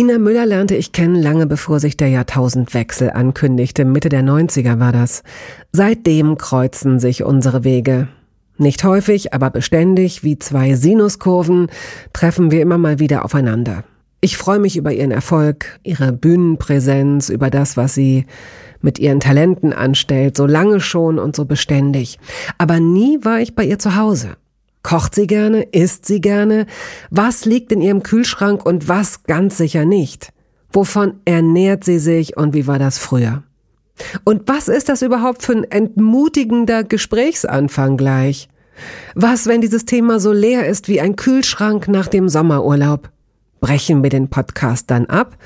Ina Müller lernte ich kennen lange bevor sich der Jahrtausendwechsel ankündigte. Mitte der 90er war das. Seitdem kreuzen sich unsere Wege. Nicht häufig, aber beständig, wie zwei Sinuskurven, treffen wir immer mal wieder aufeinander. Ich freue mich über ihren Erfolg, ihre Bühnenpräsenz, über das, was sie mit ihren Talenten anstellt, so lange schon und so beständig. Aber nie war ich bei ihr zu Hause. Kocht sie gerne? Isst sie gerne? Was liegt in ihrem Kühlschrank und was ganz sicher nicht? Wovon ernährt sie sich und wie war das früher? Und was ist das überhaupt für ein entmutigender Gesprächsanfang gleich? Was, wenn dieses Thema so leer ist wie ein Kühlschrank nach dem Sommerurlaub? Brechen wir den Podcast dann ab,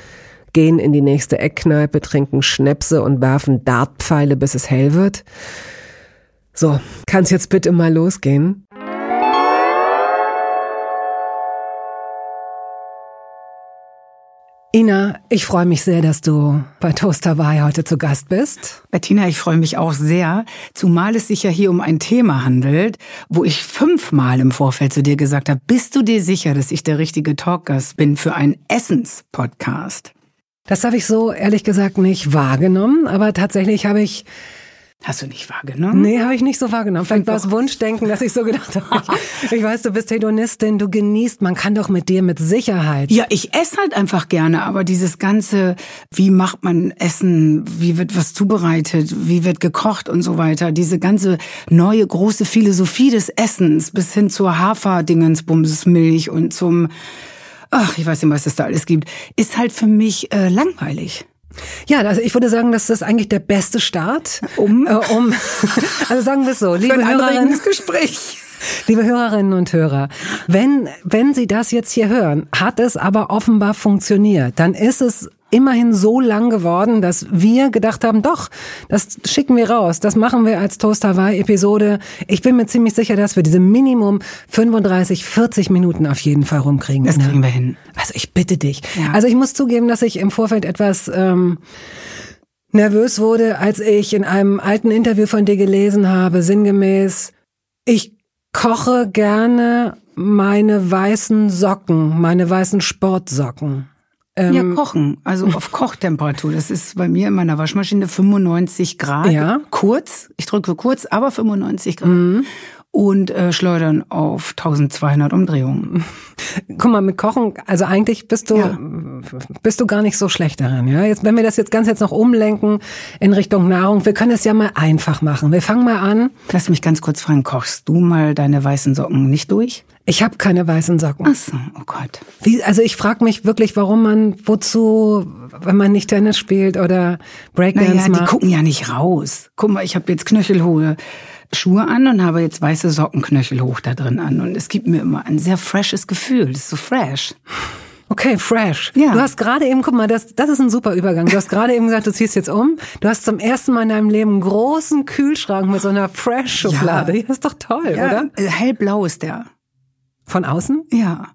gehen in die nächste Eckkneipe, trinken Schnäpse und werfen Dartpfeile, bis es hell wird? So, kann's jetzt bitte mal losgehen? Ina, ich freue mich sehr, dass du bei Toast Hawaii heute zu Gast bist. Bettina, ich freue mich auch sehr, zumal es sich ja hier um ein Thema handelt, wo ich fünfmal im Vorfeld zu dir gesagt habe, bist du dir sicher, dass ich der richtige Talkgast bin für einen Essenspodcast? Das habe ich so ehrlich gesagt nicht wahrgenommen, aber tatsächlich habe ich Hast du nicht wahrgenommen? Nee, habe ich nicht so wahrgenommen. Vielleicht war es Wunschdenken, dass ich so gedacht habe. Ich, ich, weiß, du bist Hedonistin, du genießt, man kann doch mit dir mit Sicherheit. Ja, ich esse halt einfach gerne, aber dieses ganze, wie macht man Essen, wie wird was zubereitet, wie wird gekocht und so weiter, diese ganze neue große Philosophie des Essens bis hin zur Haferdingensbumsmilch und zum, ach, ich weiß nicht, was es da alles gibt, ist halt für mich äh, langweilig. Ja, also ich würde sagen, das ist eigentlich der beste Start, um, äh, um also sagen wir es so, liebe Hörerinnen, Gespräch. Liebe Hörerinnen und Hörer, wenn, wenn Sie das jetzt hier hören, hat es aber offenbar funktioniert, dann ist es immerhin so lang geworden, dass wir gedacht haben, doch, das schicken wir raus, das machen wir als Toast Hawaii Episode. Ich bin mir ziemlich sicher, dass wir diese Minimum 35, 40 Minuten auf jeden Fall rumkriegen. Das kriegen wir hin. Also ich bitte dich. Ja. Also ich muss zugeben, dass ich im Vorfeld etwas ähm, nervös wurde, als ich in einem alten Interview von dir gelesen habe, sinngemäß, ich koche gerne meine weißen Socken, meine weißen Sportsocken. Ähm, ja, kochen. Also auf Kochtemperatur. Das ist bei mir in meiner Waschmaschine 95 Grad. Ja. Kurz. Ich drücke kurz, aber 95 Grad. Mhm. Und äh, schleudern auf 1200 Umdrehungen. Guck mal, mit Kochen, also eigentlich bist du, ja. bist du gar nicht so schlecht daran, ja? Jetzt, wenn wir das jetzt ganz jetzt noch umlenken in Richtung Nahrung, wir können es ja mal einfach machen. Wir fangen mal an. Lass mich ganz kurz fragen, kochst du mal deine weißen Socken nicht durch? Ich habe keine weißen Socken. Ach so, oh Gott. Wie, also ich frage mich wirklich, warum man, wozu, wenn man nicht Tennis spielt oder Breakdance naja, macht. die gucken ja nicht raus. Guck mal, ich habe jetzt knöchelhohe Schuhe an und habe jetzt weiße Socken knöchelhoch da drin an. Und es gibt mir immer ein sehr freshes Gefühl. Das ist so fresh. Okay, fresh. Ja. Du hast gerade eben, guck mal, das, das ist ein super Übergang. Du hast gerade eben gesagt, du ziehst jetzt um. Du hast zum ersten Mal in deinem Leben einen großen Kühlschrank mit so einer Fresh-Schublade. Ja. Das ist doch toll, ja. oder? Hellblau ist der. Von außen? Ja.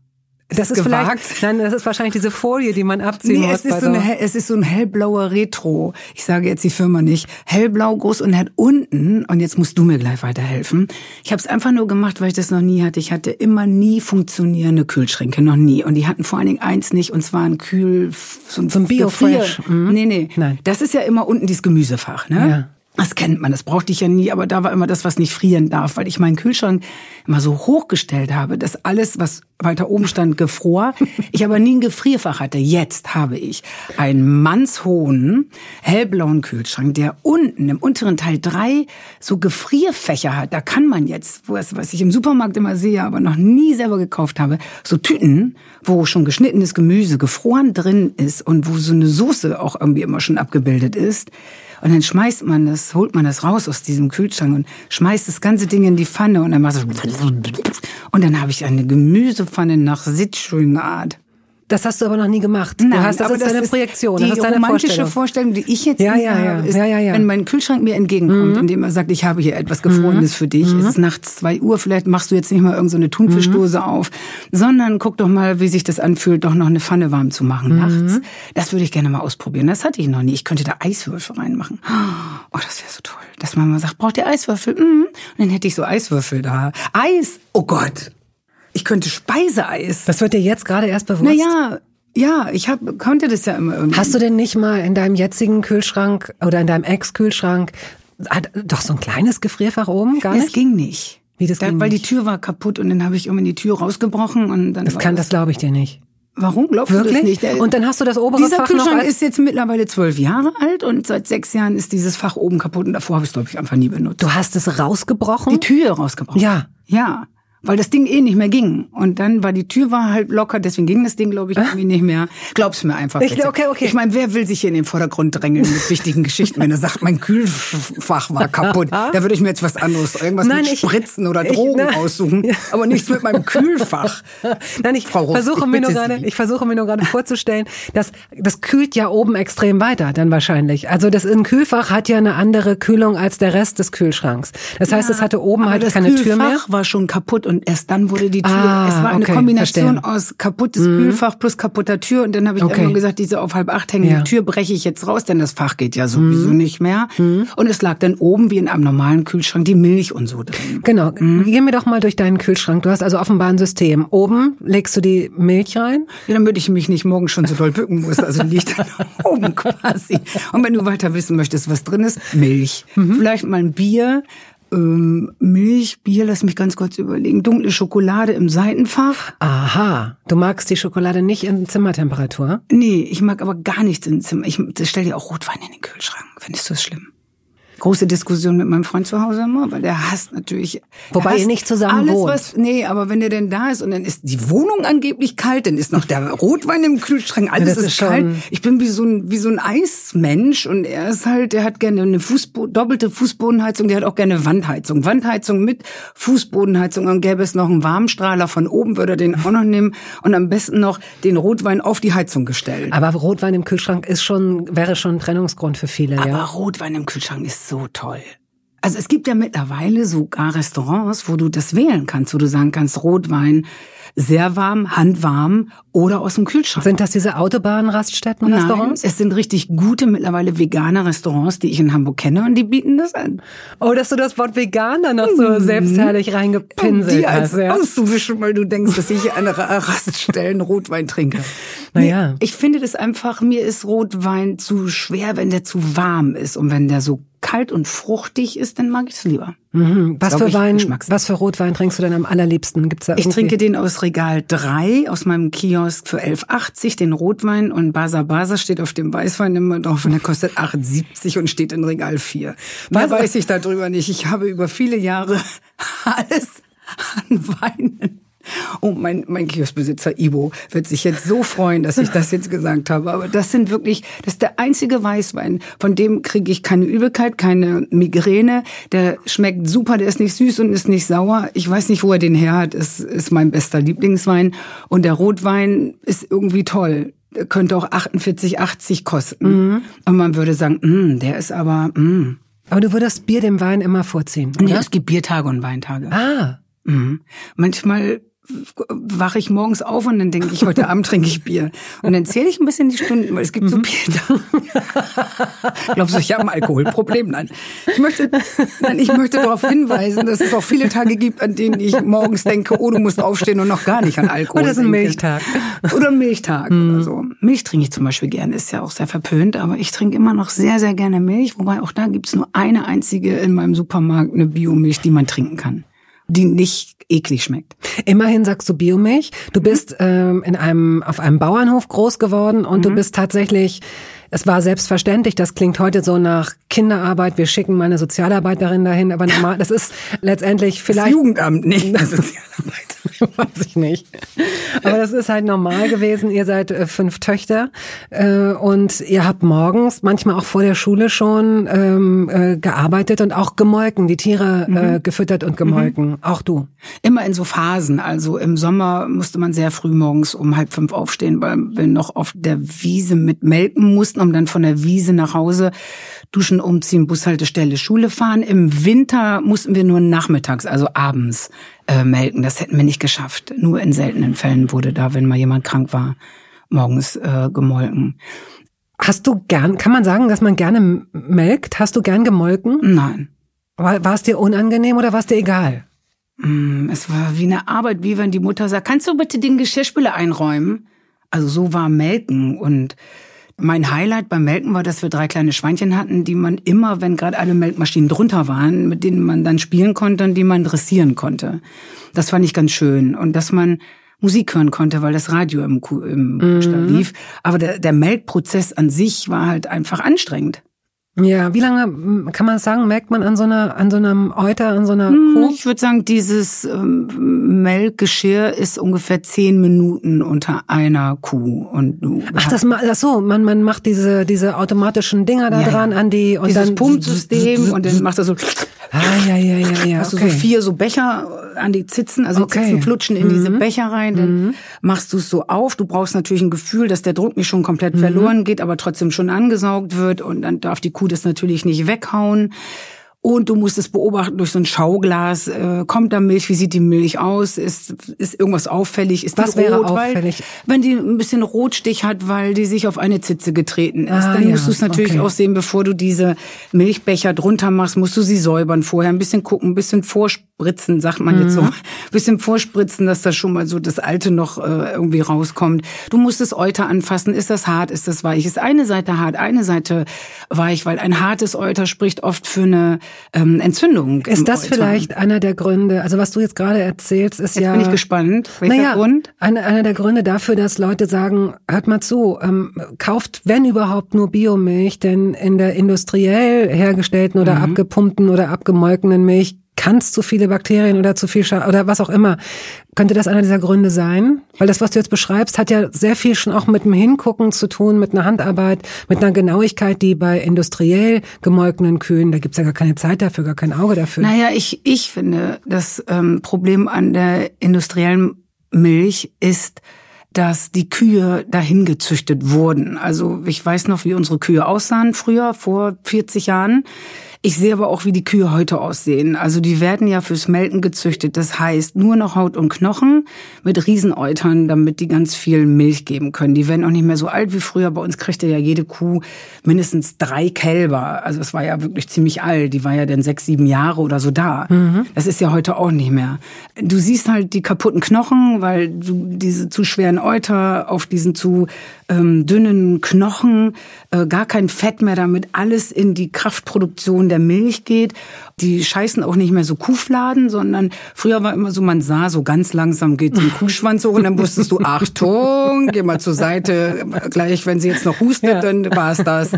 Das ist gewagt. vielleicht, nein, das ist wahrscheinlich diese Folie, die man abziehen nee, muss. Es ist, so eine, es ist so ein hellblauer Retro. Ich sage jetzt die Firma nicht. Hellblau groß und hat unten, und jetzt musst du mir gleich weiterhelfen. Ich habe es einfach nur gemacht, weil ich das noch nie hatte. Ich hatte immer nie funktionierende Kühlschränke, noch nie. Und die hatten vor allen Dingen eins nicht, und zwar ein Kühl... So ein, so ein Bio-Fresh. Mhm. Nee, nee. Nein. Das ist ja immer unten dieses Gemüsefach, ne? Ja. Das kennt man, das brauchte ich ja nie, aber da war immer das, was nicht frieren darf, weil ich meinen Kühlschrank immer so hochgestellt habe, dass alles, was weiter oben stand, gefror. Ich aber nie ein Gefrierfach hatte. Jetzt habe ich einen mannshohen, hellblauen Kühlschrank, der unten im unteren Teil drei so Gefrierfächer hat. Da kann man jetzt, was ich im Supermarkt immer sehe, aber noch nie selber gekauft habe, so Tüten, wo schon geschnittenes Gemüse gefroren drin ist und wo so eine Soße auch irgendwie immer schon abgebildet ist und dann schmeißt man das, holt man das raus aus diesem Kühlschrank und schmeißt das ganze Ding in die Pfanne und dann macht es und dann habe ich eine Gemüsepfanne nach Sitzschulnart. Das hast du aber noch nie gemacht. Nein, du hast, das aber ist das deine ist Projektion. Die das ist deine romantische Vorstellung. Vorstellung. die ich jetzt ja, ja, habe, ist, ja, ja, ja. wenn mein Kühlschrank mir entgegenkommt, mhm. indem er sagt, ich habe hier etwas Gefrorenes mhm. für dich. Mhm. Es ist nachts zwei Uhr, vielleicht machst du jetzt nicht mal irgendeine so Thunfischdose mhm. auf, sondern guck doch mal, wie sich das anfühlt, doch noch eine Pfanne warm zu machen mhm. nachts. Das würde ich gerne mal ausprobieren. Das hatte ich noch nie. Ich könnte da Eiswürfel reinmachen. Oh, das wäre so toll. Dass man mal sagt, braucht ihr Eiswürfel? Mhm. Und dann hätte ich so Eiswürfel da. Eis! Oh Gott! Ich könnte Speiseeis. Das wird dir jetzt gerade erst bewusst. Naja, ja, ich hab, konnte das ja immer irgendwie. Hast du denn nicht mal in deinem jetzigen Kühlschrank oder in deinem Ex-Kühlschrank doch so ein kleines Gefrierfach oben? Gar nicht? Das ging nicht. Wie das da, ging Weil nicht? die Tür war kaputt und dann habe ich immer die Tür rausgebrochen und dann. Das kann, das glaube ich dir nicht. Warum glaubst Wirklich? du das nicht? Der, und dann hast du das obere dieser Fach Kühlschrank noch als ist jetzt mittlerweile zwölf Jahre alt und seit sechs Jahren ist dieses Fach oben kaputt und davor habe ich es glaube ich einfach nie benutzt. Du hast es rausgebrochen? Die Tür rausgebrochen. Ja. Ja weil das Ding eh nicht mehr ging. Und dann war die Tür war halt locker, deswegen ging das Ding, glaube ich, irgendwie nicht mehr. Glaub's mir einfach. Ich, okay, okay. Ich meine, wer will sich hier in den Vordergrund drängen mit wichtigen Geschichten, wenn er sagt, mein Kühlfach war kaputt? Da würde ich mir jetzt was anderes, irgendwas nein, mit ich, Spritzen oder Drogen ich, aussuchen, aber nichts mit meinem Kühlfach. Nein, ich Frau Rust, versuche ich mir nur gerade, ich versuche mir nur gerade vorzustellen, dass das kühlt ja oben extrem weiter, dann wahrscheinlich. Also das ein Kühlfach hat ja eine andere Kühlung als der Rest des Kühlschranks. Das heißt, ja, es hatte oben halt keine Tür mehr. Das Kühlfach war schon kaputt und erst dann wurde die Tür. Ah, es war eine okay, Kombination verstehe. aus kaputtes mhm. Kühlfach plus kaputter Tür. Und dann habe ich Okay. irgendwann gesagt, diese auf halb acht hängende Ja. Tür breche ich jetzt raus, denn das Fach geht ja sowieso nicht mehr. Mhm. Und es lag dann oben wie in einem normalen Kühlschrank die Milch und so drin. Genau. Mhm. Geh mir doch mal durch deinen Kühlschrank. Du hast also offenbar ein System. Oben legst du die Milch rein. Ja, damit ich mich nicht morgen schon so doll bücken muss. Also liegt dann oben quasi. Und wenn du weiter wissen möchtest, was drin ist, Milch. Mhm. Vielleicht mal ein Bier. Ähm, Milch, Bier, lass mich ganz kurz überlegen. Dunkle Schokolade im Seitenfach. Aha. Du magst die Schokolade nicht in Zimmertemperatur? Nee, ich mag aber gar nichts im Zimmer. Ich stell dir auch Rotwein in den Kühlschrank. Findest du das schlimm? Große Diskussion mit meinem Freund zu Hause immer, weil der hasst natürlich. Wobei hasst ihr nicht zusammen alles, wohnt. Was, nee, aber wenn der denn da ist und dann ist die Wohnung angeblich kalt, dann ist noch der Rotwein im Kühlschrank, alles das ist, ist kalt. Ich bin wie so ein wie so ein Eismensch und er ist halt, der hat gerne eine Fußbo doppelte Fußbodenheizung, der hat auch gerne Wandheizung. Wandheizung mit Fußbodenheizung und gäbe es noch einen Warmstrahler von oben, würde er den auch noch nehmen und am besten noch den Rotwein auf die Heizung gestellt. Aber Rotwein im Kühlschrank ist schon, wäre schon ein Trennungsgrund für viele, Aber ja. Rotwein im Kühlschrank ist so toll. Also es gibt ja mittlerweile sogar Restaurants, wo du das wählen kannst, wo du sagen kannst, Rotwein sehr warm, handwarm oder aus dem Kühlschrank. Sind das diese Autobahnraststätten, Nein, Restaurants? es sind richtig gute mittlerweile vegane Restaurants, die ich in Hamburg kenne und die bieten das an. Oh, dass du das Wort vegan dann noch so selbstherrlich Um reingepinselt die als hast. Ja. auszuwischen, weil du denkst, dass ich an Ra- Raststellen Rotwein trinke. Naja. Ich finde das einfach, mir ist Rotwein zu schwer, wenn der zu warm ist. Und wenn der so kalt und fruchtig ist, dann mag ich es lieber. Mhm. Was für ich, Wein, was für Rotwein trinkst du denn am allerliebsten? Gibt's da Ich irgendwie? trinke den aus Regal 3 aus meinem Kiosk für 11,80, den Rotwein und Basa Basa steht auf dem Weißwein immer drauf und der kostet 8,70 und steht in Regal 4. Mehr weiß ich darüber nicht. Ich habe über viele Jahre alles an Weinen. Oh, mein, mein Kioskbesitzer Ivo wird sich jetzt so freuen, dass ich das jetzt gesagt habe. Aber das sind wirklich, das ist der einzige Weißwein, von dem kriege ich keine Übelkeit, keine Migräne. Der schmeckt super, der ist nicht süß und ist nicht sauer. Ich weiß nicht, wo er den her hat. Es ist mein bester Lieblingswein. Und der Rotwein ist irgendwie toll. Der könnte auch 48,80 kosten. Und man würde sagen, mm, der ist aber, mm. Aber du würdest Bier dem Wein immer vorziehen, oder? es gibt Biertage und Weintage. Ah. Mhm. Manchmal wache ich morgens auf und dann denke ich, heute Abend trinke ich Bier. Und dann zähle ich ein bisschen die Stunden, weil es gibt so Biertage. Glaubst du, ich habe ein Alkoholproblem? Nein. Ich möchte, nein, ich möchte darauf hinweisen, dass es auch viele Tage gibt, an denen ich morgens denke, oh, du musst aufstehen und noch gar nicht an Alkohol Oder ist ein. Milchtag. Oder Milchtag oder so. Milch trinke ich zum Beispiel gerne, ist ja auch sehr verpönt, aber ich trinke immer noch sehr, sehr gerne Milch, wobei auch da gibt's nur eine einzige in meinem Supermarkt, eine Biomilch, die man trinken kann. Die nicht eklig schmeckt. Immerhin sagst du Biomilch. Mhm. Du bist ähm, in einem auf einem Bauernhof groß geworden und Mhm. du bist tatsächlich. Es war selbstverständlich. Das klingt heute so nach Kinderarbeit. Wir schicken mal eine Sozialarbeiterin dahin, aber normal. Das ist letztendlich Das vielleicht. Jugendamt, nicht das Sozialarbeiterin. Weiß ich nicht. Aber das ist halt normal gewesen. Ihr seid äh, fünf Töchter äh, und ihr habt morgens, manchmal auch vor der Schule schon ähm, äh, gearbeitet und auch gemolken, die Tiere äh, mhm. gefüttert und gemolken. Mhm. Auch du? Immer in so Phasen. Also im Sommer musste man sehr früh morgens um halb fünf aufstehen, weil wir noch auf der Wiese mit melken mussten, um dann von der Wiese nach Hause duschen, umziehen, Bushaltestelle, Schule fahren. Im Winter mussten wir nur nachmittags, also abends, äh, melken. Das hätten wir nicht geschafft. Nur in seltenen Fällen wurde da, wenn mal jemand krank war, morgens äh, gemolken. Hast du gern, kann man sagen, dass man gerne melkt? Hast du gern gemolken? Nein. War, war es dir unangenehm oder war es dir egal? Mm, es war wie eine Arbeit, wie wenn die Mutter sagt, kannst du bitte den Geschirrspüler einräumen? Also so war Melken und mein Highlight beim Melken war, dass wir drei kleine Schweinchen hatten, die man immer, wenn gerade alle Melkmaschinen drunter waren, mit denen man dann spielen konnte und die man dressieren konnte. Das fand ich ganz schön. Und dass man Musik hören konnte, weil das Radio im, im mhm. lief. Aber der, der Melkprozess an sich war halt einfach anstrengend. Ja, wie lange kann man sagen, merkt man an so einer, an so einem Euter, an so einer hm, Kuh? Ich würde sagen, dieses ähm, Melkgeschirr ist ungefähr zehn Minuten unter einer Kuh. Und du ach, das, ach so, man, man macht diese, diese automatischen Dinger da ja, dran an die und dieses dann Pumpsystem und dann macht er so. Ah, ja, ja, ja, ja. Hast okay. du so vier so Becher an die Zitzen, also okay. Zitzen flutschen in mhm. diese Becher rein, dann mhm. machst du es so auf. Du brauchst natürlich ein Gefühl, dass der Druck nicht schon komplett mhm. verloren geht, aber trotzdem schon angesaugt wird und dann darf die Kuh das natürlich nicht weghauen. Und du musst es beobachten durch so ein Schauglas. Äh, kommt da Milch? Wie sieht die Milch aus? Ist, ist irgendwas auffällig? Ist Was wäre rot, auffällig? Weil, wenn die ein bisschen Rotstich hat, weil die sich auf eine Zitze getreten ist, ah, dann ja. musst du es natürlich okay. auch sehen, bevor du diese Milchbecher drunter machst, musst du sie säubern vorher, ein bisschen gucken, ein bisschen vorspritzen, sagt man mhm. jetzt so. Ein bisschen vorspritzen, dass da schon mal so das Alte noch äh, irgendwie rauskommt. Du musst das Euter anfassen. Ist das hart? Ist das weich? Ist eine Seite hart, eine Seite weich? Weil ein hartes Euter spricht oft für eine ähm, Entzündung. Ist das vielleicht einer der Gründe? Also was du jetzt gerade erzählst, ist jetzt ja. bin ich gespannt. Welcher naja, Grund? Einer, einer der Gründe dafür, dass Leute sagen: Hört mal zu, ähm, kauft wenn überhaupt nur Biomilch, denn in der industriell hergestellten oder mhm. abgepumpten oder abgemolkenen Milch kann es zu viele Bakterien oder zu viel Scha oder was auch immer. Könnte das einer dieser Gründe sein? Weil das, was du jetzt beschreibst, hat ja sehr viel schon auch mit dem Hingucken zu tun, mit einer Handarbeit, mit einer Genauigkeit, die bei industriell gemolkenen Kühen, da gibt's ja gar keine Zeit dafür, gar kein Auge dafür. Naja, ich, ich finde, das ähm, Problem an der industriellen Milch ist, dass die Kühe dahin gezüchtet wurden. Also ich weiß noch, wie unsere Kühe aussahen früher, vor 40 Jahren. Ich sehe aber auch, wie die Kühe heute aussehen. Also die werden ja fürs Melken gezüchtet. Das heißt, nur noch Haut und Knochen mit Riesenäutern, damit die ganz viel Milch geben können. Die werden auch nicht mehr so alt wie früher. Bei uns kriegte ja jede Kuh mindestens drei Kälber. Also es war ja wirklich ziemlich alt. Die war ja dann sechs, sieben Jahre oder so da. Mhm. Das ist ja heute auch nicht mehr. Du siehst halt die kaputten Knochen, weil du diese zu schweren Euter auf diesen zu ähm, dünnen Knochen, äh, gar kein Fett mehr, damit alles in die Kraftproduktion der Milch geht. Die scheißen auch nicht mehr so Kuhfladen, sondern früher war immer so, man sah so ganz langsam geht ein Kuhschwanz hoch und dann wusstest du, Achtung, geh mal zur Seite, gleich wenn sie jetzt noch hustet, ja. dann war es das.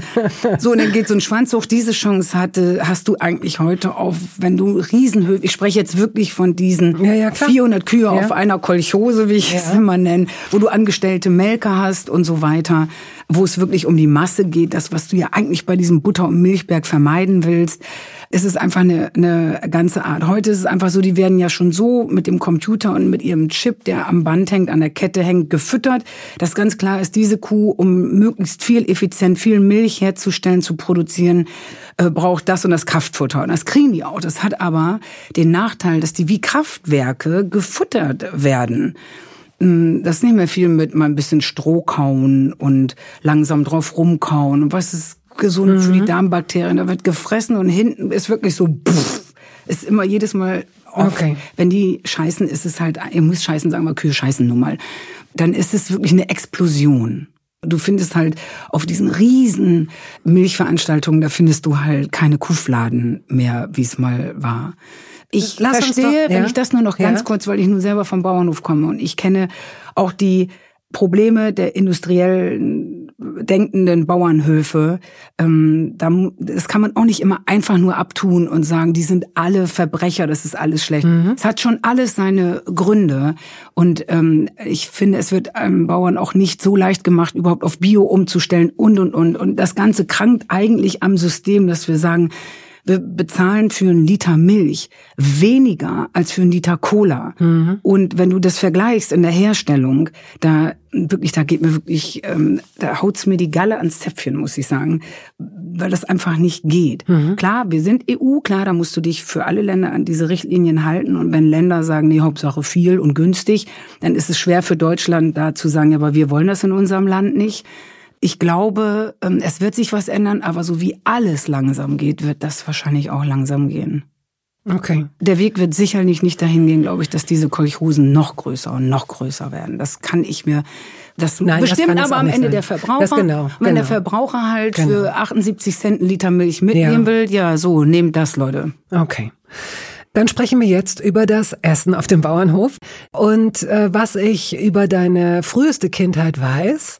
So, und dann geht so ein Schwanz hoch. Diese Chance hatte, hast du eigentlich heute auf, wenn du Riesenhöfe, ich spreche jetzt wirklich von diesen ja, ja, 400 Kühe auf einer Kolchose, wie ich es immer nenne, wo du angestellte Melker hast und so weiter, wo es wirklich um die Masse geht, das, was du ja eigentlich bei diesem Butter- und Milchberg vermeiden willst, ist es einfach eine, eine ganze Art. Heute ist es einfach so, die werden ja schon so mit dem Computer und mit ihrem Chip, der am Band hängt, an der Kette hängt, gefüttert, dass ganz klar ist, diese Kuh, um möglichst viel effizient, viel Milch herzustellen, zu produzieren, äh, braucht das und das Kraftfutter. Und das kriegen die auch. Das hat aber den Nachteil, dass die wie Kraftwerke gefuttert werden. Mm, das ist nicht mehr viel mit mal ein bisschen Stroh kauen und langsam drauf rumkauen. Und was ist gesund mhm. für die mhm. Darmbakterien? Da wird gefressen und hinten ist wirklich so, pff, ist immer jedes Mal off. Okay. Wenn die scheißen, ist es halt, ihr müsst scheißen, sagen wir Kühe scheißen nun mal. Dann ist es wirklich eine Explosion. Du findest halt auf diesen riesen Milchveranstaltungen, da findest du halt keine Kuhfladen mehr, wie es mal war. Ich Lass verstehe, doch, ja? wenn ich das nur noch ganz ja? kurz, weil ich nun selber vom Bauernhof komme und ich kenne auch die Probleme der industriellen denkenden Bauernhöfe, ähm, da, das kann man auch nicht immer einfach nur abtun und sagen, die sind alle Verbrecher, das ist alles schlecht. Mhm. Es hat schon alles seine Gründe und ähm, ich finde, es wird einem Bauern auch nicht so leicht gemacht, überhaupt auf Bio umzustellen und und und und das Ganze krankt eigentlich am System, dass wir sagen, wir bezahlen für einen Liter Milch weniger als für einen Liter Cola. Mhm. Und wenn du das vergleichst in der Herstellung, da wirklich, da geht mir wirklich, ähm, da haut's mir die Galle ans Zäpfchen, muss ich sagen, weil das einfach nicht geht. Mhm. Klar, wir sind EU, klar, da musst du dich für alle Länder an diese Richtlinien halten. Und wenn Länder sagen, nee, Hauptsache viel und günstig, dann ist es schwer für Deutschland da zu sagen, ja, aber wir wollen das in unserem Land nicht. Ich glaube, ähm, es wird sich was ändern, aber so wie alles langsam geht, wird das wahrscheinlich auch langsam gehen. Okay. Der Weg wird sicherlich nicht dahin gehen, glaube ich, dass diese Kolchhusen noch größer und noch größer werden. Das kann ich mir, das Nein, bestimmt das aber am Ende sein. der Verbraucher. Das genau, Wenn genau. der Verbraucher halt genau. für 78 Cent einen Liter Milch mitnehmen ja. will, ja, so, nehmt das, Leute. Okay. Dann sprechen wir jetzt über das Essen auf dem Bauernhof. Und äh, was ich über deine früheste Kindheit weiß,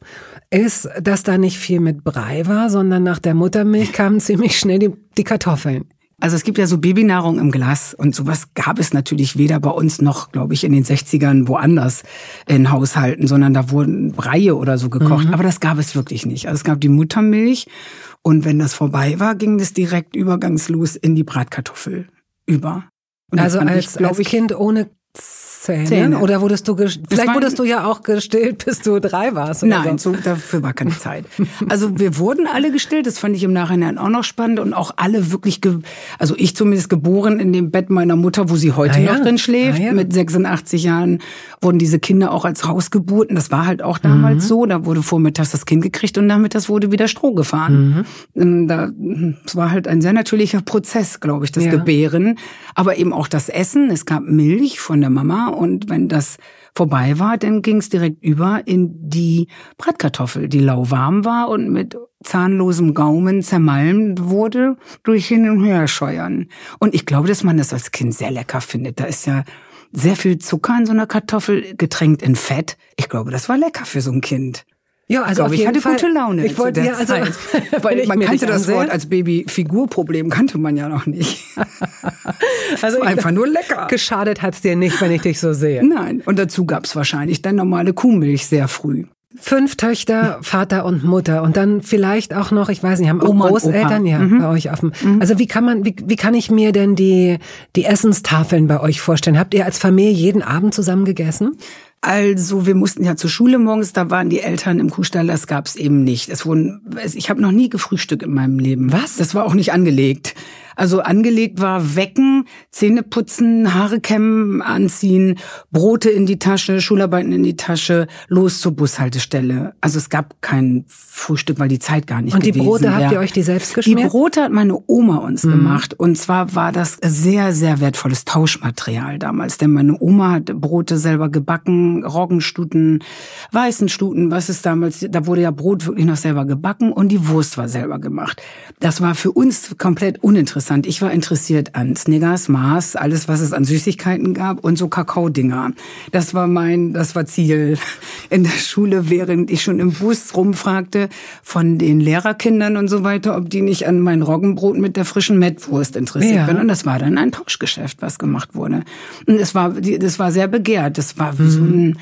ist, dass da nicht viel mit Brei war, sondern nach der Muttermilch kamen ziemlich schnell die, die Kartoffeln. Also es gibt ja so Babynahrung im Glas und sowas gab es natürlich weder bei uns noch, glaube ich, in den 60ern woanders in Haushalten, sondern da wurden Breie oder so gekocht. Mhm. Aber das gab es wirklich nicht. Also es gab die Muttermilch und wenn das vorbei war, ging das direkt übergangslos in die Bratkartoffel über. Und also als, ich, als Kind ohne Zähne? Zähne. Oder wurdest du, vielleicht wurdest du ja auch gestillt, bis du drei warst. Oder Nein, so. dafür war keine Zeit. Also wir wurden alle gestillt, das fand ich im Nachhinein auch noch spannend und auch alle wirklich, also ich zumindest geboren in dem Bett meiner Mutter, wo sie heute ah, ja. noch drin schläft. Ah, ja. Mit 86 Jahren wurden diese Kinder auch als Hausgeburten. Das war halt auch damals mhm. so. Da wurde vormittags das Kind gekriegt und nachmittags wurde wieder Stroh gefahren. Mhm. Ähm, da, es war halt ein sehr natürlicher Prozess, glaube ich, das ja. Gebären. Aber eben auch das Essen. Es gab Milch von der Mama und wenn das vorbei war, dann ging es direkt über in die Bratkartoffel, die lauwarm war und mit zahnlosem Gaumen zermalmt wurde durch hin und her scheuern. Und ich glaube, dass man das als Kind sehr lecker findet. Da ist ja sehr viel Zucker in so einer Kartoffel, getränkt in Fett. Ich glaube, das war lecker für so ein Kind. Ja, also ich, hatte Fall, gute Laune. Ich wollte ja also, weil man kannte das Wort als Baby Figurproblem kannte man ja noch nicht. also einfach nur lecker. Geschadet hat's dir nicht, wenn ich dich so sehe. Nein, und dazu gab's wahrscheinlich dann normale Kuhmilch sehr früh. Fünf Töchter, Vater und Mutter und dann vielleicht auch noch, ich weiß nicht, haben auch Oma Großeltern ja mhm. bei euch auf dem. Mhm. Also wie kann man, wie, wie kann ich mir denn die die Essenstafeln bei euch vorstellen? Habt ihr als Familie jeden Abend zusammen gegessen? Also wir mussten ja zur Schule morgens, da waren die Eltern im Kuhstall, das gab's eben nicht. Es wurden, ich habe noch nie gefrühstückt in meinem Leben. Was? Das war auch nicht angelegt. Also angelegt war wecken, Zähne putzen, Haare kämmen, anziehen, Brote in die Tasche, Schularbeiten in die Tasche, los zur Bushaltestelle. Also es gab kein Frühstück, weil die Zeit gar nicht Und die Brote wär. habt ihr euch die selbst geschmiert? Die Brote hat meine Oma uns mhm. gemacht. Und zwar war das sehr, sehr wertvolles Tauschmaterial damals. Denn meine Oma hat Brote selber gebacken, Roggenstuten, Weißenstuten, was ist damals, da wurde ja Brot wirklich noch selber gebacken und die Wurst war selber gemacht. Das war für uns komplett uninteressant interessant. Ich war interessiert an Snickers, Mars, alles, was es an Süßigkeiten gab und so Kakaodinger. Das war mein, das war Ziel in der Schule, während ich schon im Bus rumfragte von den Lehrerkindern und so weiter, ob die nicht an mein Roggenbrot mit der frischen Mettwurst interessiert ja. Und das war dann ein Tauschgeschäft, was gemacht wurde. Und es war, das war sehr begehrt. Das war wie mhm. so ein,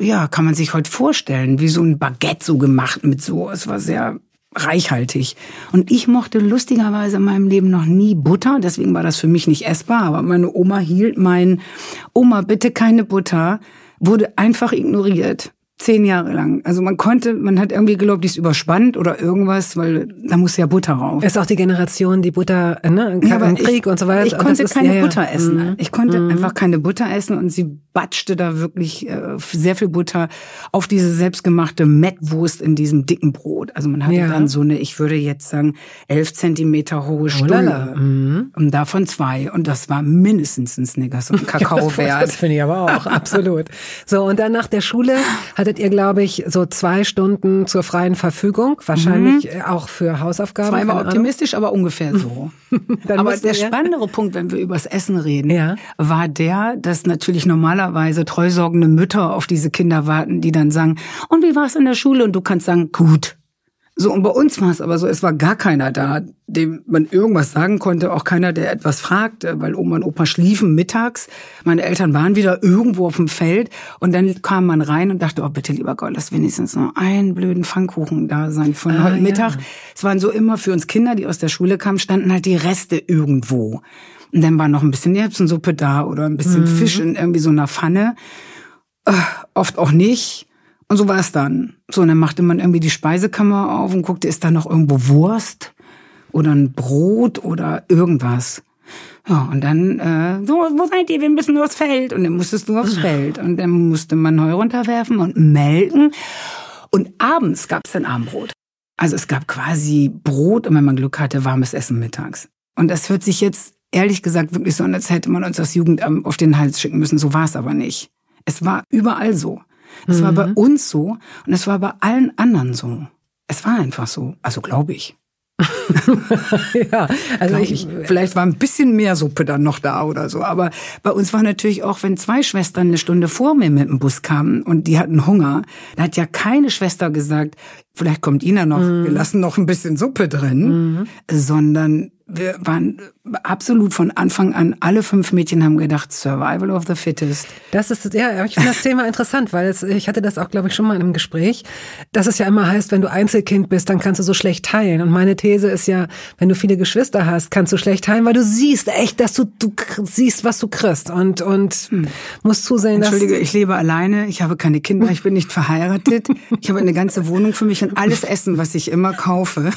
ja, kann man sich heute vorstellen, wie so ein Baguette so gemacht mit so, es war sehr reichhaltig. Und ich mochte lustigerweise in meinem Leben noch nie Butter, deswegen war das für mich nicht essbar, aber meine Oma hielt mein Oma bitte keine Butter, wurde einfach ignoriert. Zehn Jahre lang. Also man konnte, man hat irgendwie geglaubt, die ist überspannt oder irgendwas, weil da muss ja Butter rauf. Ist auch die Generation, die Butter, ne, ja, aber Krieg ich, und so weiter. Ich konnte ist, keine ja, Butter essen. Mhm. Ich konnte mhm. einfach keine Butter essen und sie batschte da wirklich äh, sehr viel Butter auf diese selbstgemachte Mettwurst in diesem dicken Brot. Also man hatte ja. dann so eine, ich würde jetzt sagen, elf Zentimeter hohe Stulle. Oh, mhm. Und davon zwei. Und das war mindestens ein Snickers und Kakao wert. das finde ich aber auch, absolut. So, und dann nach der Schule hatte hattet ihr, glaube ich, so zwei Stunden zur freien Verfügung, wahrscheinlich mhm. auch für Hausaufgaben. Zweimal optimistisch, aber ungefähr so. aber der spannendere Punkt, wenn wir übers Essen reden, ja. war der, dass natürlich normalerweise treusorgende Mütter auf diese Kinder warten, die dann sagen, und wie war es in der Schule? Und du kannst sagen, gut. So, und bei uns war es aber so, es war gar keiner da, dem man irgendwas sagen konnte, auch keiner, der etwas fragte, weil Oma und Opa schliefen mittags. Meine Eltern waren wieder irgendwo auf dem Feld und dann kam man rein und dachte, oh bitte lieber Gott, lass wenigstens noch einen blöden Pfannkuchen da sein von ah, heute Mittag. Ja. Es waren so immer für uns Kinder, die aus der Schule kamen, standen halt die Reste irgendwo. Und dann war noch ein bisschen Erbsensuppe da oder ein bisschen mhm. Fisch in irgendwie so einer Pfanne. Äh, oft auch nicht. Und so war es dann. So, und dann machte man irgendwie die Speisekammer auf und guckte, ist da noch irgendwo Wurst oder ein Brot oder irgendwas. Ja, und dann, äh, so, wo seid ihr? Wir müssen nur aufs Feld. Und dann musstest du aufs Feld. Und dann musste man Heu runterwerfen und melken. Und abends gab es dann Abendbrot. Also es gab quasi Brot und wenn man Glück hatte, warmes Essen mittags. Und das hört sich jetzt ehrlich gesagt wirklich so an, als hätte man uns das Jugendamt auf den Hals schicken müssen. So war es aber nicht. Es war überall so. Es mhm. war bei mhm. uns so und es war bei allen anderen so. Es war einfach so. Also glaube ich. ja, also ich, ich, vielleicht war ein bisschen mehr Suppe dann noch da oder so. Aber bei uns war natürlich auch, wenn zwei Schwestern eine Stunde vor mir mit dem Bus kamen und die hatten Hunger, da hat ja keine Schwester gesagt, vielleicht kommt Ina noch, mhm. wir lassen noch ein bisschen Suppe drin, mhm. sondern wir waren absolut von Anfang an, alle fünf Mädchen haben gedacht, Survival of the Fittest. Das ist, ja, ich finde das Thema interessant, weil es, ich hatte das auch, glaube ich, schon mal in einem Gespräch, dass es ja immer heißt, wenn du Einzelkind bist, dann kannst du so schlecht teilen. Und meine These ist ja, wenn du viele Geschwister hast, kannst du schlecht teilen, weil du siehst echt, dass du, du siehst, was du kriegst und, und hm. musst zusehen, dass... Entschuldige, ich lebe alleine, ich habe keine Kinder, ich bin nicht verheiratet, ich habe eine ganze Wohnung für mich und alles Essen, was ich immer kaufe,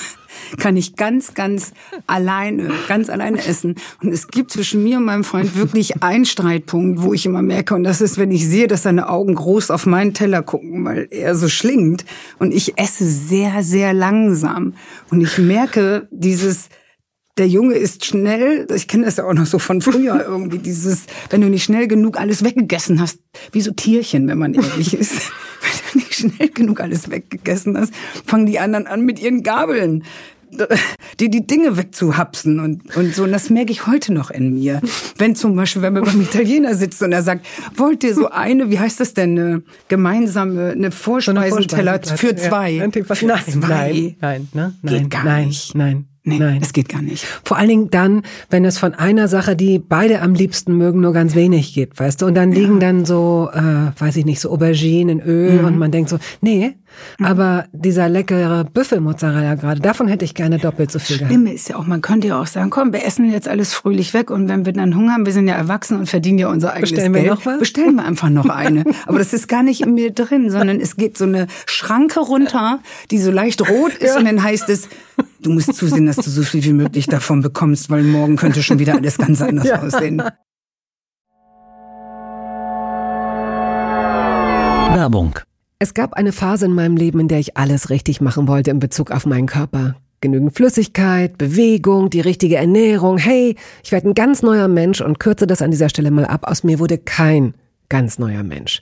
kann ich ganz, ganz alleine, ganz alleine essen. Und es gibt zwischen mir und meinem Freund wirklich einen Streitpunkt, wo ich immer merke, und das ist, wenn ich sehe, dass seine Augen groß auf meinen Teller gucken, weil er so schlingt und ich esse sehr, sehr langsam. Und ich merke dieses, der Junge ist schnell, ich kenne das ja auch noch so von früher irgendwie, dieses, wenn du nicht schnell genug alles weggegessen hast, wie so Tierchen, wenn man ehrlich ist. wenn du nicht schnell genug alles weggegessen hast, fangen die anderen an mit ihren Gabeln die die Dinge wegzuhapsen und, und so. Und das merke ich heute noch in mir. Wenn zum Beispiel, wenn man beim Italiener sitzt und er sagt, wollt ihr so eine, wie heißt das denn, eine gemeinsame, eine Vorspeisenteller für zwei? Ja, für nein, zwei. nein, nein, ne? nein, Geht gar nein, nicht. nein. Nee, Nein. es geht gar nicht. Vor allen Dingen dann, wenn es von einer Sache, die beide am liebsten mögen, nur ganz wenig gibt, weißt du? Und dann liegen ja. dann so, äh, weiß ich nicht, so Auberginen in Öl mhm. und man denkt so, nee, mhm. aber dieser leckere Büffelmozzarella gerade, davon hätte ich gerne doppelt so viel gehabt. Schlimme ist ja auch, man könnte ja auch sagen, komm, wir essen jetzt alles fröhlich weg und wenn wir dann Hunger haben, wir sind ja erwachsen und verdienen ja unser eigenes Bestellen Geld. Wir noch was? Bestellen wir einfach noch eine. aber das ist gar nicht in mir drin, sondern es geht so eine Schranke runter, die so leicht rot ist ja. und dann heißt es, Du musst zusehen, dass du so viel wie möglich davon bekommst, weil morgen könnte schon wieder alles ganz anders ja. aussehen. Werbung. Es gab eine Phase in meinem Leben, in der ich alles richtig machen wollte in Bezug auf meinen Körper. Genügend Flüssigkeit, Bewegung, die richtige Ernährung. Hey, ich werde ein ganz neuer Mensch und kürze das an dieser Stelle mal ab. Aus mir wurde kein ganz neuer Mensch.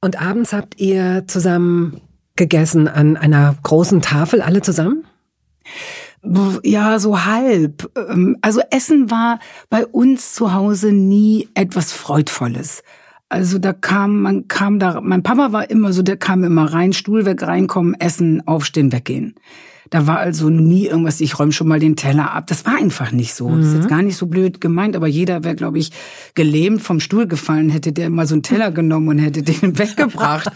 Und abends habt ihr zusammen gegessen an einer großen Tafel, alle zusammen? Ja, so halb. Ähm, also Essen war bei uns zu Hause nie etwas Freudvolles. Also da kam, man kam da, mein Papa war immer so, der kam immer rein, Stuhl weg, reinkommen, essen, aufstehen, weggehen. Da war also nie irgendwas, ich räume schon mal den Teller ab. Das war einfach nicht so. Mhm. Das ist jetzt mhm. gar nicht so blöd gemeint, aber jeder wäre, glaube ich, gelähmt vom Stuhl gefallen, hätte der mal so einen Teller genommen und hätte den weggebracht.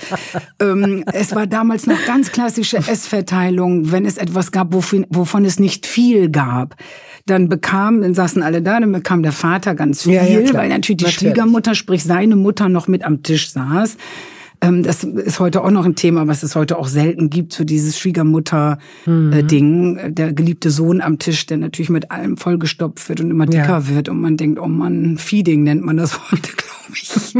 ähm, es war damals noch ganz klassische Essverteilung, wenn es etwas gab, wovon, wovon es nicht viel gab dann bekam, dann saßen alle da, dann bekam der Vater ganz viel, ja, ja, weil natürlich die natürlich. Schwiegermutter, sprich seine Mutter noch mit am Tisch saß. Ähm, das ist heute auch noch ein Thema, was es heute auch selten gibt, so dieses Schwiegermutter-Ding. Mhm. Der geliebte Sohn am Tisch, der natürlich mit allem vollgestopft wird und immer dicker ja. wird und man denkt, oh man, Feeding nennt man das heute, glaube ich.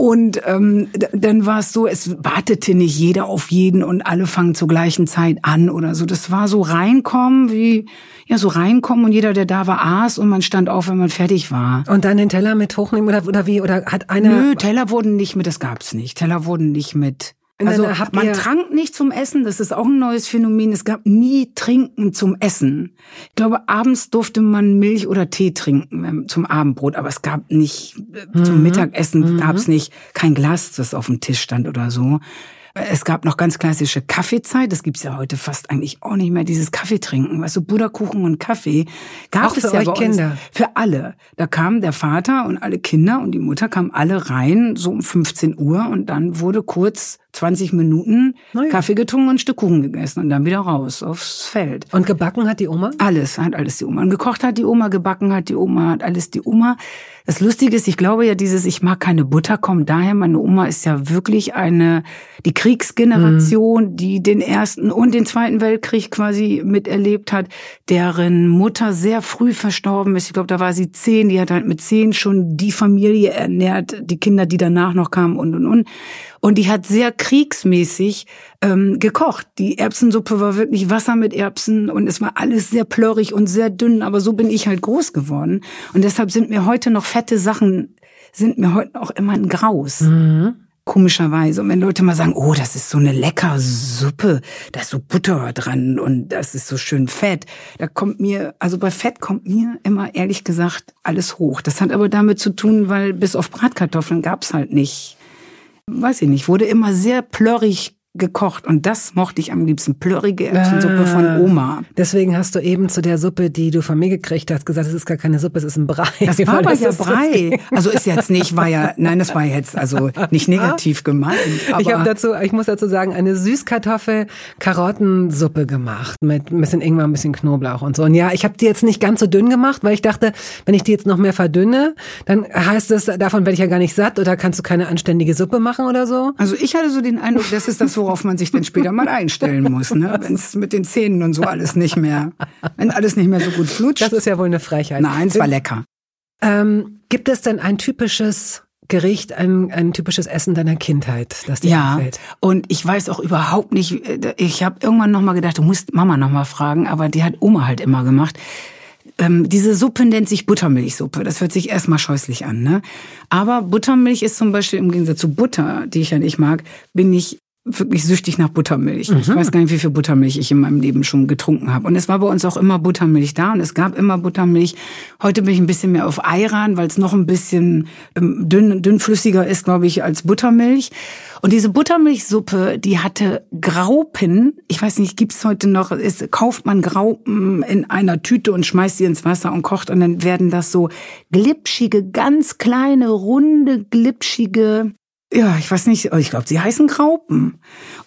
Und ähm, dann war es so, es wartete nicht jeder auf jeden und alle fangen zur gleichen Zeit an oder so. Das war so reinkommen wie ja so reinkommen und jeder, der da war, aß und man stand auf, wenn man fertig war. Und dann den Teller mit hochnehmen oder, oder wie? Oder hat einer. Nö, Teller wurden nicht mit, das gab's nicht. Teller wurden nicht mit. Also man trank nicht zum Essen, das ist auch ein neues Phänomen. Es gab nie Trinken zum Essen. Ich glaube, abends durfte man Milch oder Tee trinken ähm, zum Abendbrot, aber es gab nicht äh, zum mhm. Mittagessen mhm. gab's nicht kein Glas, das auf dem Tisch stand oder so. Es gab noch ganz klassische Kaffeezeit. Das gibt's ja heute fast eigentlich auch nicht mehr. Dieses Kaffeetrinken, weißt du, Butterkuchen und Kaffee gab auch es für ja euch bei Kinder. Uns. Für alle. Da kam der Vater und alle Kinder und die Mutter kamen alle rein, so um 15 Uhr und dann wurde kurz 20 Minuten ja. Kaffee getrunken und ein Stück Kuchen gegessen und dann wieder raus aufs Feld. Und gebacken hat die Oma? Alles, hat alles die Oma. Und gekocht hat die Oma, gebacken hat die Oma, hat alles die Oma. Das Lustige ist, ich glaube ja, dieses Ich mag keine Butter kommt daher, meine Oma ist ja wirklich eine, die Kriegsgeneration, mhm. die den ersten und den zweiten Weltkrieg quasi miterlebt hat, deren Mutter sehr früh verstorben ist. Ich glaube, da war sie zehn, die hat halt mit zehn schon die Familie ernährt, die Kinder, die danach noch kamen und und und. Und die hat sehr kriegsmäßig ähm, gekocht. Die Erbsensuppe war wirklich Wasser mit Erbsen und es war alles sehr plörrig und sehr dünn, aber so bin ich halt groß geworden. Und deshalb sind mir heute noch fette Sachen, sind mir heute auch immer ein Graus. Mhm komischerweise. Und wenn Leute mal sagen, oh, das ist so eine lecker Suppe, da ist so Butter dran und das ist so schön fett, da kommt mir, also bei Fett kommt mir immer ehrlich gesagt alles hoch. Das hat aber damit zu tun, weil bis auf Bratkartoffeln gab's halt nicht weiß ich nicht, wurde immer sehr plörrig gekocht und das mochte ich am liebsten. Plörrige Erbsensuppe ah, von Oma. Deswegen hast du eben zu der Suppe, die du von mir gekriegt hast, gesagt, es ist gar keine Suppe, es ist ein Brei. Das war aber ja Brei. Also ist jetzt nicht, war ja, nein, das war jetzt also nicht negativ gemeint. ich habe dazu, ich muss dazu sagen, eine Süßkartoffel-Karottensuppe gemacht mit ein bisschen Ingwer, ein bisschen Knoblauch und so. Und ja, ich habe die jetzt nicht ganz so dünn gemacht, weil ich dachte, wenn ich die jetzt noch mehr verdünne, dann heißt es, davon werde ich ja gar nicht satt oder kannst du keine anständige Suppe machen oder so. Also ich hatte so den Eindruck, das ist das, worauf man sich dann später mal einstellen muss, ne? wenn es mit den Zähnen und so alles nicht mehr, wenn alles nicht mehr so gut flutscht. Das ist ja wohl eine Frechheit. Nein, es war lecker. Ähm, gibt es denn ein typisches Gericht, ein, ein typisches Essen deiner Kindheit, das dir ja, gefällt? und ich weiß auch überhaupt nicht, äh, ich habe irgendwann nochmal gedacht, du musst Mama nochmal fragen, aber die hat Oma halt immer gemacht. Ähm, diese Suppe nennt sich Buttermilchsuppe. Das hört sich erstmal scheußlich an, ne? Aber Buttermilch ist zum Beispiel im Gegensatz zu Butter, die ich ja nicht mag, bin ich wirklich süchtig nach Buttermilch. Mhm. Ich weiß gar nicht, wie viel Buttermilch ich in meinem Leben schon getrunken habe. Und es war bei uns auch immer Buttermilch da und es gab immer Buttermilch. Heute bin ich ein bisschen mehr auf Eiran, weil es noch ein bisschen ähm, dünn, dünnflüssiger ist, glaube ich, als Buttermilch. Und diese Buttermilchsuppe, die hatte Graupen. Ich weiß nicht, gibt's heute noch? Ist, kauft man Graupen in einer Tüte und schmeißt sie ins Wasser und kocht und dann werden das so glitschige, ganz kleine, runde, glitschige ja, ich weiß nicht, ich glaube, sie heißen Graupen.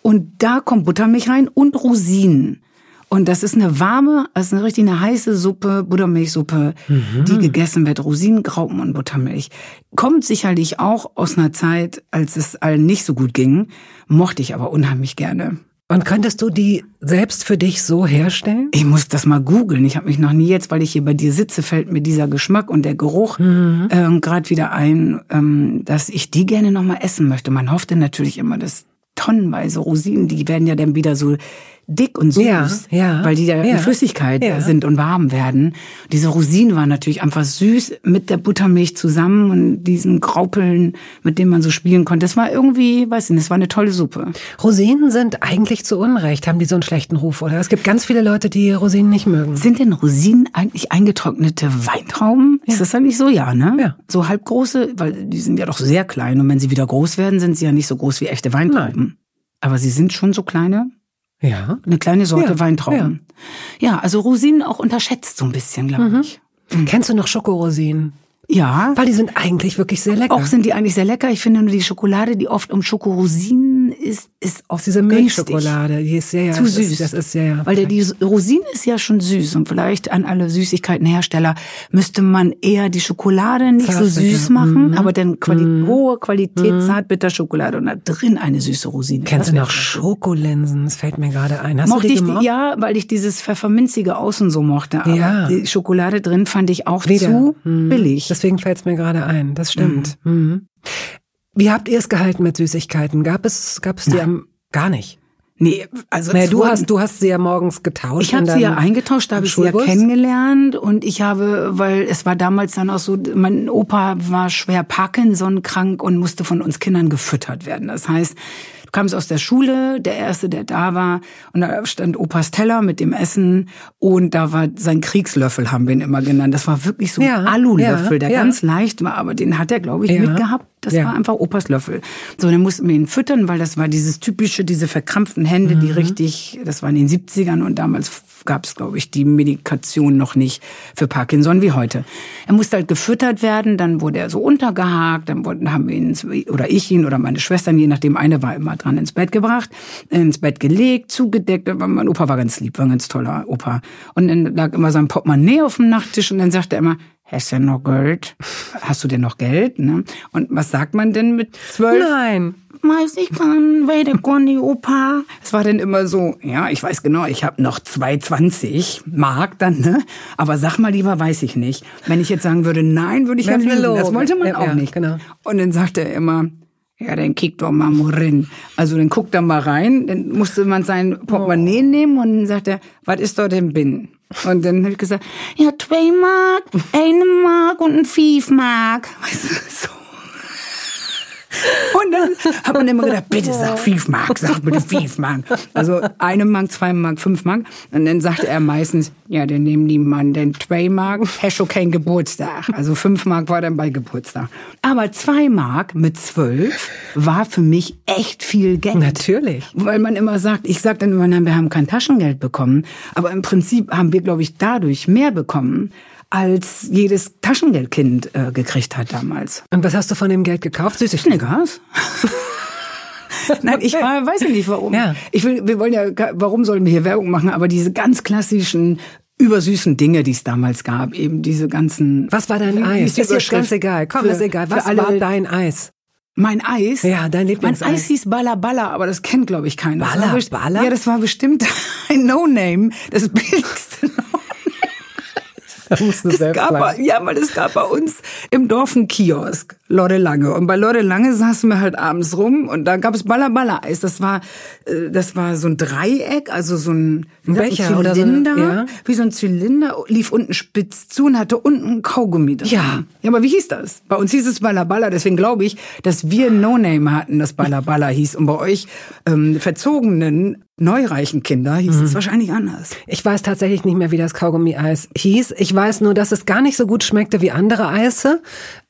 Und da kommt Buttermilch rein und Rosinen. Und das ist eine warme, also eine richtig eine heiße Suppe, Buttermilchsuppe, mhm. die gegessen wird. Rosinen, Graupen und Buttermilch. Kommt sicherlich auch aus einer Zeit, als es allen nicht so gut ging. Mochte ich aber unheimlich gerne. Und könntest du die selbst für dich so herstellen? Ich muss das mal googeln. Ich habe mich noch nie jetzt, weil ich hier bei dir sitze, fällt mir dieser Geschmack und der Geruch mhm. ähm, gerade wieder ein, ähm, dass ich die gerne noch mal essen möchte. Man hoffte natürlich immer, dass tonnenweise Rosinen, die werden ja dann wieder so dick und süß, ja, ja, weil die ja, ja in Flüssigkeit ja. sind und warm werden. Diese Rosinen waren natürlich einfach süß mit der Buttermilch zusammen und diesen Graupeln, mit denen man so spielen konnte. Das war irgendwie, weiß nicht, das war eine tolle Suppe. Rosinen sind eigentlich zu Unrecht, haben die so einen schlechten Ruf, oder? Es gibt ganz viele Leute, die Rosinen nicht mögen. Sind denn Rosinen eigentlich eingetrocknete Weintrauben? Ist das eigentlich so? Ja, ne? Ja. So halbgroße, weil die sind ja doch sehr klein und wenn sie wieder groß werden, sind sie ja nicht so groß wie echte Weintrauben. Nein. Aber sie sind schon so kleine? Ja. Eine kleine Sorte ja, Weintrauben. Ja. ja. also Rosinen auch unterschätzt so ein bisschen, glaube mhm. ich. Mhm. Kennst du noch Schokorosinen? Ja. Weil die sind eigentlich wirklich sehr lecker. Auch sind die eigentlich sehr lecker. Ich finde nur die Schokolade, die oft um Schokorosinen ist, ist oft diese Milchschokolade, die ist sehr zu das süß. Ist, das ist sehr, ja. Weil der, die Rosine ist ja schon süß und vielleicht an alle Süßigkeitenhersteller müsste man eher die Schokolade nicht Zartbitter. so süß machen, mhm. aber dann Quali mhm. hohe Qualität mhm. Zartbitterschokolade und da drin eine süße Rosine. Kennst du noch Schokolinsen? Das fällt mir gerade ein. Hast mochte du die ich die, ja, weil ich dieses pfefferminzige Außen so mochte. Aber ja. die Schokolade drin fand ich auch Wieder. zu mhm. billig. Deswegen fällt es mir gerade ein. Das stimmt. Mhm. Wie habt ihr es gehalten mit Süßigkeiten? Gab es, gab es die am, gar nicht? Nee, also naja, du hast du hast sie ja morgens getauscht. Ich habe sie ja eingetauscht, da habe ich sie ja kennengelernt und ich habe, weil es war damals dann auch so, mein Opa war schwer Parkinson krank und musste von uns Kindern gefüttert werden. Das heißt, kamst aus der Schule, der erste, der da war, und da stand Opas Teller mit dem Essen und da war sein Kriegslöffel, haben wir ihn immer genannt. Das war wirklich so ein ja, Alulöffel, ja, der ja. ganz leicht war, aber den hat er, glaube ich, mitgehabt. Das war einfach Opas Löffel. So, dann mussten wir ihn füttern, weil das war dieses typische, diese verkrampften Hände, mhm. die richtig, das war in den 70ern und damals gab es, glaube ich, die Medikation noch nicht für Parkinson wie heute. Er musste halt gefüttert werden, dann wurde er so untergehakt, dann haben wir ihn, oder ich ihn oder meine Schwestern, je nachdem, eine war immer dran, ins Bett gebracht, ins Bett gelegt, zugedeckt. Mein Opa war ganz lieb, war ein ganz toller Opa. Und dann lag immer sein Portemonnaie auf dem Nachttisch und dann sagte er immer, Hast du noch Geld? Hast du denn noch Geld? Ne? Und was sagt man denn mit zwölf? Nein. Weiß ich kann, weiter Conny, Opa. Es war dann immer so, ja, ich weiß genau, ich habe noch 2,20 Mark dann, ne? Aber sag mal lieber, weiß ich nicht. Wenn ich jetzt sagen würde, nein, würde ich ja lügen. Das wollte man ja, auch ja, nicht. Genau. Und dann sagte er immer, ja, dann kick doch mal rein. Also dann guckt er mal rein, dann musste man sein Portemonnaie oh. nehmen und dann sagt er, was ist dort denn Bin? Und dann habe ich gesagt, ja, zwei Mark, eine Mark und ein Fief Mark. Weißt du, so. Und dann hat man immer gedacht, bitte sag fünf Mark, sag bitte fünf Mark. Also eine Mark, zwei Mark, fünf Mark. Und dann sagte er meistens, ja, dann nehmen die Mann den zwei Mark, hast du kein Geburtstag. Also fünf Mark war dann bei Geburtstag. Aber zwei Mark mit zwölf war für mich echt viel Geld. Natürlich. Weil man immer sagt, ich sag dann immer, nein, wir haben kein Taschengeld bekommen. Aber im Prinzip haben wir, glaube ich, dadurch mehr bekommen als jedes Taschengeldkind äh, gekriegt hat damals. Und was hast du von dem Geld gekauft? Süßigkeiten. Snickers. Nein, ich war, weiß nicht warum. Ja. Ich will, wir wollen ja, warum sollen wir hier Werbung machen? Aber diese ganz klassischen übersüßen Dinge, die es damals gab, eben diese ganzen. Was war dein Eis? Ist jetzt ganz egal. Komm, für, ist egal. Was war dein Eis? Mein Eis? Ja, dein Lieblingseis. Mein Eis hieß Balla Balla, aber das kennt, glaube ich, keiner. Balla Balla? Ja, das war bestimmt ein No-Name, das billigste musst du es selbst gab, Ja, weil es gab bei uns im Dorf einen Kiosk, Lorde Lange. Und bei Lorde Lange saßen wir halt abends rum und da gab es Balla Balla Eis. Das war, äh, das war so ein Dreieck, also so ein, ein Becher ein oder so. Eine, ja. Wie so ein Zylinder, lief unten spitz zu und hatte unten Kaugummi drin. Ja. Ja, aber wie hieß das? Bei uns hieß es Balla, deswegen glaube ich, dass wir No Name hatten, das Balla hieß. Und bei euch ähm, verzogenen neureichen Kinder hieß mhm. es wahrscheinlich anders. Ich weiß tatsächlich nicht mehr, wie das Kaugummi-Eis hieß. Ich weiß nur, dass es gar nicht so gut schmeckte wie andere Eise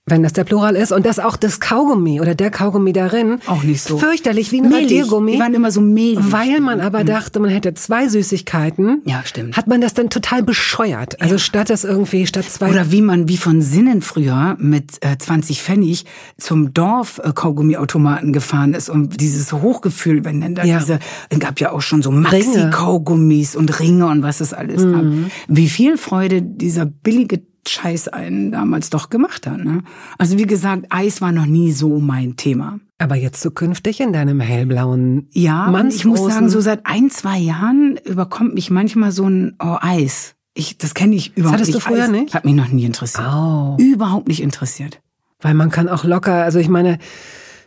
wenn das der Plural ist, und dass auch das Kaugummi oder der Kaugummi darin auch nicht so fürchterlich wie ein mehlig. Radiergummi. Die waren immer so mehlig. Weil man aber mhm. dachte, man hätte zwei Süßigkeiten. Ja, stimmt. Hat man das dann total bescheuert. Also ja. statt das irgendwie statt zwei oder wie man wie von Sinnen früher mit äh, 20 Pfennig zum Dorf äh, Kaugummiautomaten gefahren ist und dieses Hochgefühl, wenn denn da ja. diese es gab ja auch schon so Maxi Kaugummis und Ringe und was es alles mhm. gab. Wie viel Freude dieser billige Scheiß einen damals doch gemacht hat. Ne? Also wie gesagt, Eis war noch nie so mein Thema. Aber jetzt zukünftig in deinem hellblauen Ja, Mannsgroßen. ich muss sagen, so seit ein, zwei Jahren überkommt mich manchmal so ein oh, Eis. Ich, das kenne ich überhaupt das hattest nicht. du früher Eis nicht? Hat mich noch nie interessiert. Oh. Überhaupt nicht interessiert. Weil man kann auch locker, also ich meine,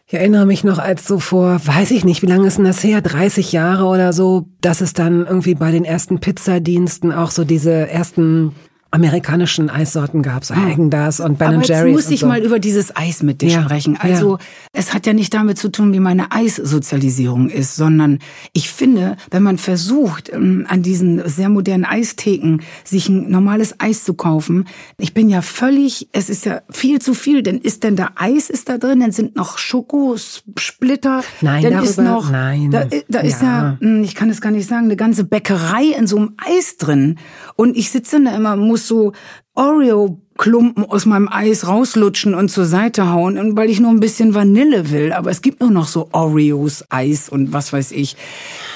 ich erinnere mich noch als so vor, weiß ich nicht, wie lange ist denn das her, 30 Jahre oder so, dass es dann irgendwie bei den ersten Pizzadiensten auch so diese ersten amerikanischen Eissorten gab, so Häagen-Dazs und Ben Jerry's. Jetzt muss ich so. mal über dieses Eis mit dir ja. sprechen. Also ja. es hat ja nicht damit zu tun, wie meine Eissozialisierung ist, sondern ich finde, wenn man versucht, ähm, an diesen sehr modernen Eistheken sich ein normales Eis zu kaufen, ich bin ja völlig, es ist ja viel zu viel, denn ist denn da Eis ist da drin, dann sind noch Schokosplitter, nein, dann darüber, ist noch, nein, da, da ist ja, hm, ich kann es gar nicht sagen, eine ganze Bäckerei in so einem Eis drin und ich sitze da immer, muss so Oreo Klumpen aus meinem Eis rauslutschen und zur Seite hauen, und weil ich nur ein bisschen Vanille will. Aber es gibt nur noch so Oreos, Eis und was weiß ich.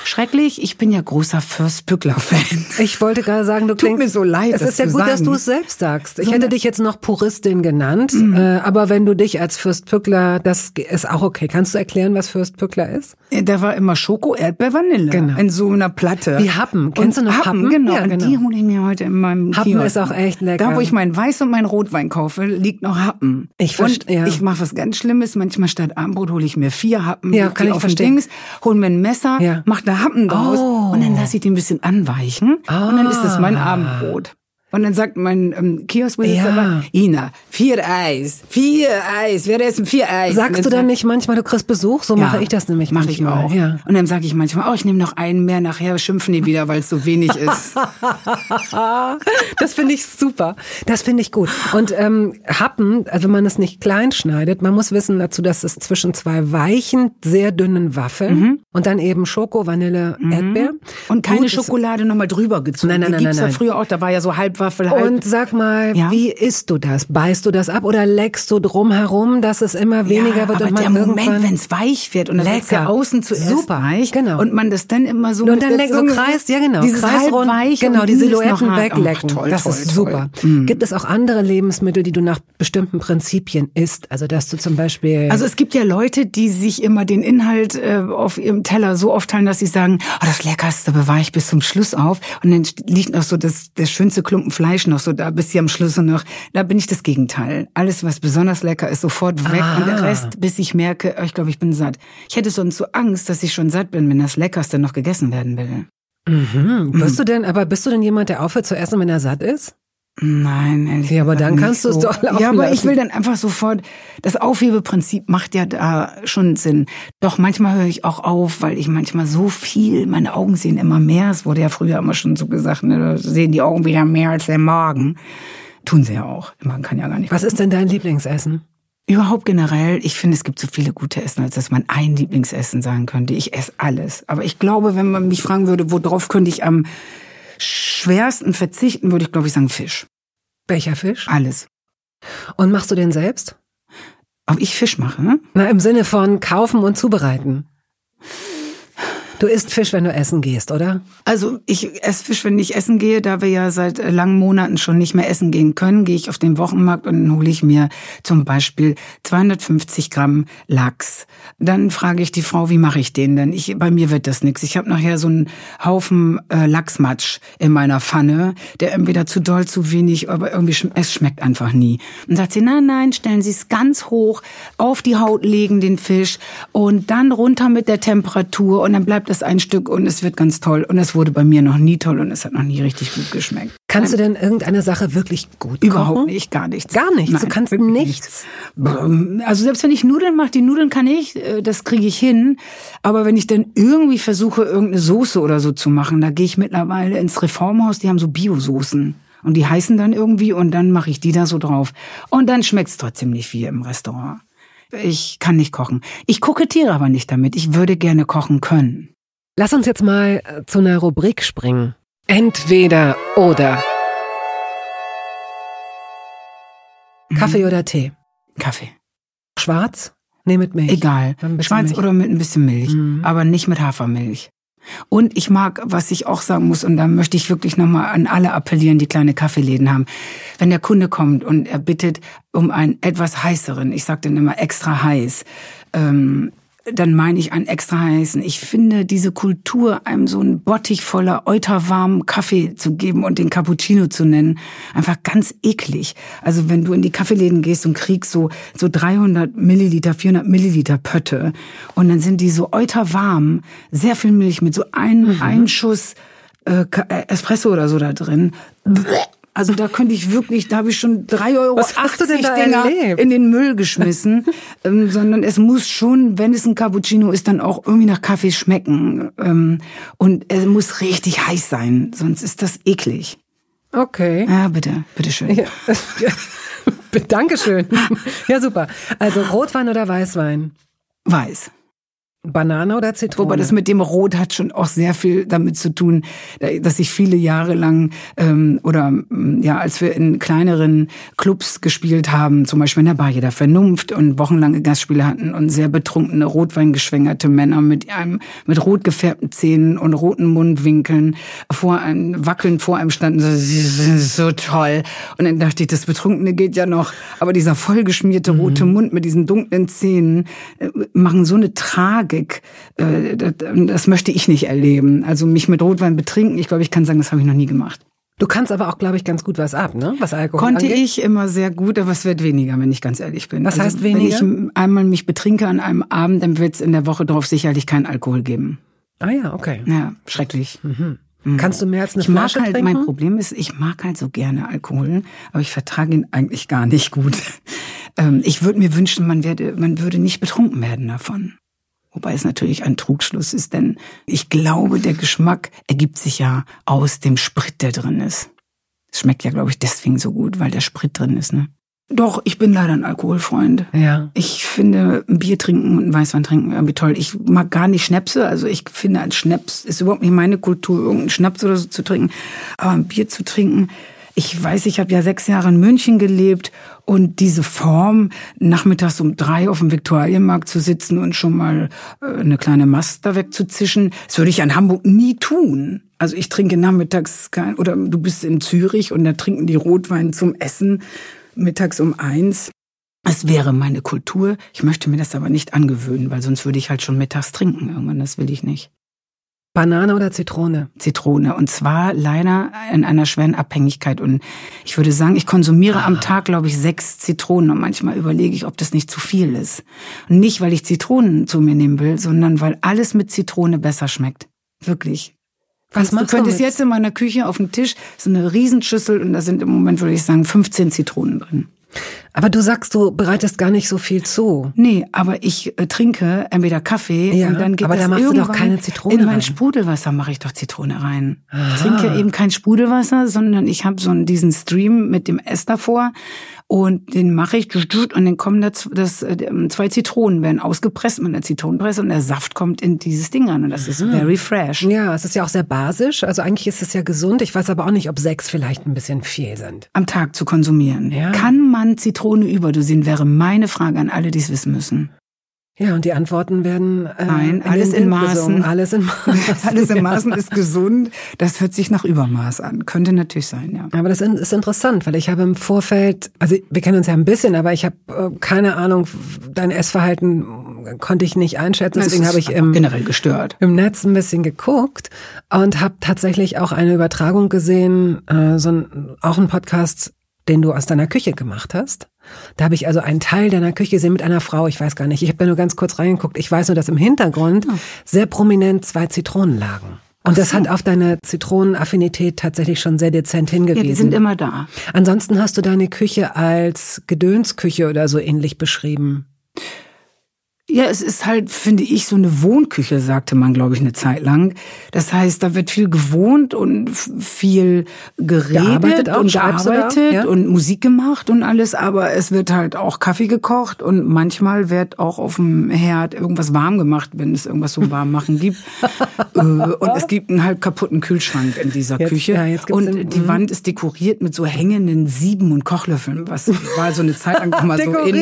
Schrecklich, ich bin ja großer First Pückler-Fan. Ich wollte gerade sagen, du klingst... Tut mir so leid, Es ist ja gut, sagen. dass du es selbst sagst. Ich so hätte dich jetzt noch Puristin genannt, mhm. äh, aber wenn du dich als Fürst Pückler, das ist auch okay. Kannst du erklären, was Fürst Pückler ist? Da war immer Schoko, Erdbeer, Vanille. Genau. In so einer Platte. Wie Happen. Kennst und du noch Happen? Happen? Genau. Ja, genau. Und die hole ich mir heute in meinem Happen Kiosk. ist auch echt lecker. Da, wo ich mein Weiß und mein Rotwein kaufe, liegt noch Happen. Ich verstehe. Ja. Ich mache was ganz Schlimmes. Manchmal statt Armbrot hole ich mir vier Happen. Ja, kann ich auf verstehen. Dings, hol mir ein Messer, Ja. mach da Happen draus Oh. und dann lasse ich die ein bisschen anweichen und dann ist das mein Ah. Abendbrot. Und dann sagt mein ähm, Kioskbesitzer, Ja. Ina, vier Eis, vier Eis, wer essen vier Eis? Sagst du dann nicht manchmal, du kriegst Besuch? So mache ich das nämlich Mache ich manchmal. auch. Ja. Und dann sage ich manchmal, oh, ich nehme noch einen mehr, nachher schimpfen die wieder, weil es so wenig ist. Das finde ich super. Das finde ich gut. Und ähm, Happen, also wenn man es nicht klein schneidet, man muss wissen dazu, dass es zwischen zwei weichen, sehr dünnen Waffeln und dann eben Schoko, Vanille, Erdbeer. Mhm. Und keine Gut Schokolade nochmal drüber gezogen. Nein, nein, die nein, gibt's nein, ja nein. früher auch, da war ja so Halbwaffel, halb. Und sag mal, Ja? wie isst du das? Beißt du das ab oder leckst du drum herum, dass es immer weniger ja, wird aber und der Moment, wenn es weich wird und Lecker. ja außen zuerst Super, weich genau. und man das dann immer so Und dann der leck- so kreist, ja genau, dieses kreisrund, halbweich genau, die Silhouetten weglecken. Ach, toll, das toll, ist toll. super. Mm. Gibt es auch andere Lebensmittel, die du nach bestimmten Prinzipien isst? Also dass du zum Beispiel Also es gibt ja Leute, die sich immer den Inhalt äh, auf ihrem Teller so aufteilen, dass sie sagen, oh, das Leckerste bewahre ich bis zum Schluss auf. Und dann liegt noch so das, der schönste Klumpen Fleisch noch so da, bis sie am Schluss noch. Da bin ich das Gegenteil. Alles, was besonders lecker ist, sofort weg. Ah. Und der Rest, bis ich merke, oh, ich glaube, ich bin satt. Ich hätte sonst so Angst, dass ich schon satt bin, wenn das Leckerste noch gegessen werden will. Mhm. Bist du denn, aber bist du denn jemand, der aufhört zu essen, wenn er satt ist? Nein, ehrlich Ja, aber dann kannst du es doch laufen Ja, aber lassen. ich will dann einfach sofort, das Aufhebeprinzip macht ja da schon Sinn. Doch manchmal höre ich auch auf, weil ich manchmal so viel, meine Augen sehen immer mehr. Es wurde ja früher immer schon so gesagt, ne, sehen die Augen wieder mehr als der Magen. Tun sie ja auch. Man kann ja gar nicht. Was ist denn dein Lieblingsessen? Überhaupt generell, ich finde, es gibt so viele gute Essen, als dass man ein Lieblingsessen sagen könnte. Ich esse alles. Aber ich glaube, wenn man mich fragen würde, worauf könnte ich am schwersten verzichten, würde ich, glaube ich, sagen Fisch. Welcher Fisch? Alles. Und machst du den selbst? Ob ich Fisch mache? Na, im Sinne von kaufen und zubereiten. Du isst Fisch, wenn du essen gehst, oder? Also ich esse Fisch, wenn ich essen gehe. Da wir ja seit äh, langen Monaten schon nicht mehr essen gehen können, gehe ich auf den Wochenmarkt und dann hole ich mir zum Beispiel 250 Gramm Lachs. Dann frage ich die Frau, wie mache ich den denn? Ich, bei mir wird das nichts. Ich habe nachher so einen Haufen äh, Lachsmatsch in meiner Pfanne, der entweder zu doll, zu wenig, aber irgendwie sch es schmeckt einfach nie. Und sagt sie, nein, nein, stellen Sie es ganz hoch, auf die Haut legen den Fisch und dann runter mit der Temperatur und dann bleibt das ein Stück und es wird ganz toll. Und es wurde bei mir noch nie toll und es hat noch nie richtig gut geschmeckt. Kannst du denn irgendeine Sache wirklich gut Überhaupt kochen? nicht, gar nichts. Gar nichts? Nein, du kannst nichts? nichts? Also selbst wenn ich Nudeln mache, die Nudeln kann ich, äh, das kriege ich hin. Aber wenn ich dann irgendwie versuche, irgendeine Soße oder so zu machen, da gehe ich mittlerweile ins Reformhaus, die haben so Bio-Soßen. Und die heißen dann irgendwie und dann mache ich die da so drauf. Und dann schmeckt's trotzdem nicht wie im Restaurant. Ich kann nicht kochen. Ich kokettiere aber nicht damit. Ich würde gerne kochen können. Lass uns jetzt mal äh, zu einer Rubrik springen. Entweder oder. Kaffee oder Tee? Kaffee. Schwarz? Nee, mit Milch. Egal. Schwarz Milch. oder mit ein bisschen Milch. Mhm. Aber nicht mit Hafermilch. Und ich mag, was ich auch sagen muss, und da möchte ich wirklich nochmal an alle appellieren, die kleine Kaffeeläden haben. Wenn der Kunde kommt und er bittet um einen etwas heißeren, ich sage dann immer extra heiß, ähm, dann meine ich einen extra heißen. Ich finde diese Kultur, einem so einen Bottich voller euterwarmen Kaffee zu geben und den Cappuccino zu nennen, einfach ganz eklig. Also wenn du in die Kaffeeläden gehst und kriegst so, so 300 Milliliter, 400 Milliliter Pötte und dann sind die so euterwarm, sehr viel Milch mit so einem, mhm. einem Schuss äh, Espresso oder so da drin. Also da könnte ich wirklich, da habe ich schon drei Euro Was hast du denn da Dinger erlebt? in den Müll geschmissen. ähm, sondern es muss schon, wenn es ein Cappuccino ist, dann auch irgendwie nach Kaffee schmecken. Ähm, und es muss richtig heiß sein, sonst ist das eklig. Okay. Ja, bitte, bitteschön. Ja. Dankeschön. Ja, super. Also Rotwein oder Weißwein? Weiß. Banane oder Zitrone? Wobei das mit dem Rot hat schon auch sehr viel damit zu tun, dass ich viele Jahre lang ähm, oder mm, ja, als wir in kleineren Clubs gespielt haben, zum Beispiel in der Bar jeder Vernunft und wochenlange Gastspiele hatten und sehr betrunkene, rotweingeschwängerte Männer mit einem mit rot gefärbten Zähnen und roten Mundwinkeln vor einem wackeln vor einem standen, so, so toll. Und dann dachte ich, das Betrunkene geht ja noch, aber dieser vollgeschmierte rote mhm. Mund mit diesen dunklen Zähnen äh, machen so eine Trage Tragik. Äh, das möchte ich nicht erleben. Also mich mit Rotwein betrinken, ich glaube, ich kann sagen, das habe ich noch nie gemacht. Du kannst aber auch, glaube ich, ganz gut was ab, ne? Was Alkohol Konnte angeht. ich immer sehr gut, aber es wird weniger, wenn ich ganz ehrlich bin. Was also, heißt weniger? Wenn ich einmal mich betrinke an einem Abend, dann wird es in der Woche darauf sicherlich keinen Alkohol geben. Ah ja, okay. Ja, schrecklich. Mhm. Mhm. Kannst du mehr als eine ich Flasche mag halt, trinken? Mein Problem ist, ich mag halt so gerne Alkohol, aber ich vertrage ihn eigentlich gar nicht gut. Ähm, ich würde mir wünschen, man, werde, man würde nicht betrunken werden davon. Wobei es natürlich ein Trugschluss ist, denn ich glaube, der Geschmack ergibt sich ja aus dem Sprit, der drin ist. Es schmeckt ja, glaube ich, deswegen so gut, weil der Sprit drin ist, ne? Doch, ich bin leider ein Alkoholfreund. Ja. Ich finde ein Bier trinken und ein Weißwein trinken irgendwie toll. Ich mag gar nicht Schnäpse. Also ich finde, ein Schnaps ist überhaupt nicht meine Kultur, irgendeinen Schnaps oder so zu trinken. Aber ein Bier zu trinken, ich weiß, ich habe ja sechs Jahre in München gelebt und diese Form, nachmittags um drei auf dem Viktualienmarkt zu sitzen und schon mal äh, eine kleine Mast da wegzuzischen, das würde ich in Hamburg nie tun. Also ich trinke nachmittags kein, oder du bist in Zürich und da trinken die Rotwein zum Essen mittags um eins. Es wäre meine Kultur. Ich möchte mir das aber nicht angewöhnen, weil sonst würde ich halt schon mittags trinken irgendwann. Das will ich nicht. Banane oder Zitrone? Zitrone. Und zwar leider in einer schweren Abhängigkeit. Und ich würde sagen, ich konsumiere ah. am Tag, glaube ich, sechs Zitronen. Und manchmal überlege ich, ob das nicht zu viel ist. Und nicht, weil ich Zitronen zu mir nehmen will, sondern weil alles mit Zitrone besser schmeckt. Wirklich. Was machst du könntest du jetzt in meiner Küche auf dem Tisch so eine Riesenschüssel und da sind im Moment, würde ich sagen, 15 Zitronen drin. Aber du sagst, du bereitest gar nicht so viel zu. Nee, aber ich äh, trinke entweder Kaffee ja, und dann geht aber das da machst du irgendwann doch keine Zitrone In mein rein. Sprudelwasser mache ich doch Zitrone rein. Ich trinke eben kein Sprudelwasser, sondern ich habe so einen, diesen Stream mit dem S davor und den mache ich und dann kommen da das, äh, zwei Zitronen werden ausgepresst mit einer Zitronenpresse und der Saft kommt in dieses Ding an und das ist very fresh. Ja, es ist ja auch sehr basisch. Also eigentlich ist es ja gesund. Ich weiß aber auch nicht, ob sechs vielleicht ein bisschen viel sind. Am Tag zu konsumieren. Ja. Kann man Zitrone überdosieren, wäre meine Frage an alle, die es wissen müssen. Ja, und die Antworten werden äh, Nein, alles in Wind Maßen. Alles in Maßen. Alles in Maßen ist gesund. Das hört sich nach Übermaß an. Könnte natürlich sein, ja. Aber das ist interessant, weil ich habe im Vorfeld, also wir kennen uns ja ein bisschen, aber ich habe äh, keine Ahnung, dein Essverhalten konnte ich nicht einschätzen. Deswegen Es habe ich im, generell gestört. im Netz ein bisschen geguckt und habe tatsächlich auch eine Übertragung gesehen, äh, so ein, auch ein Podcast, den du aus deiner Küche gemacht hast. Da habe ich also einen Teil deiner Küche gesehen mit einer Frau, ich weiß gar nicht, ich habe da nur ganz kurz reingeguckt. Ich weiß nur, dass im Hintergrund sehr prominent zwei Zitronen lagen. Und das hat auf deine Zitronenaffinität tatsächlich schon sehr dezent Ja, hingewiesen. die sind immer da. Ansonsten hast du deine Küche als Gedönsküche oder so ähnlich beschrieben. Ja, es ist halt, finde ich, so eine Wohnküche, sagte man, glaube ich, eine Zeit lang. Das heißt, da wird viel gewohnt und viel geredet auch, und gearbeitet Ja. und Musik gemacht und alles, aber es wird halt auch Kaffee gekocht und manchmal wird auch auf dem Herd irgendwas warm gemacht, wenn es irgendwas zum warm machen gibt. Äh, und es gibt einen halb kaputten Kühlschrank in dieser Jetzt- Küche. ja, und den- die mhm. Wand ist dekoriert mit so hängenden Sieben und Kochlöffeln, was war so eine Zeit lang immer so in,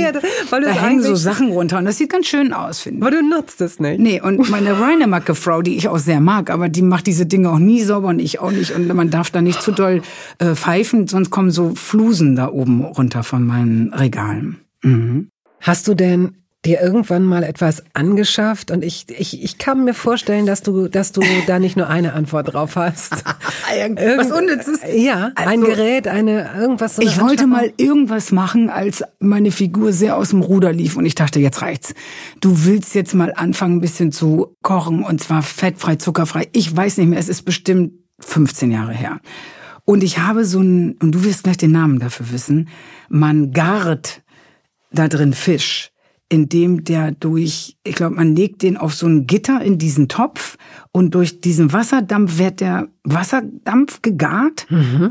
weil da hängen so Sachen runter und das sieht ganz schön aus, finde ich. Aber du nutzt es nicht. Nee, und meine Rheinemacke-Frau, die ich auch sehr mag, aber die macht diese Dinge auch nie sauber und ich auch nicht. Und man darf da nicht zu doll äh, pfeifen, sonst kommen so Flusen da oben runter von meinen Regalen. Mhm. Hast du denn dir irgendwann mal etwas angeschafft? Und ich, ich, ich kann mir vorstellen, dass du, dass du da nicht nur eine Antwort drauf hast. Was Unnützes? Ja, ein Also- Gerät, eine, irgendwas. So eine Ich wollte mal irgendwas machen, als meine Figur sehr aus dem Ruder lief und ich dachte, jetzt reicht's. Du willst jetzt mal anfangen, ein bisschen zu kochen und zwar fettfrei, zuckerfrei. Ich weiß nicht mehr, es ist bestimmt 15 Jahre her. Und ich habe so ein, und du wirst gleich den Namen dafür wissen, man gart da drin Fisch, indem der durch, ich glaube, man legt den auf so ein Gitter in diesen Topf und durch diesen Wasserdampf wird der Wasserdampf gegart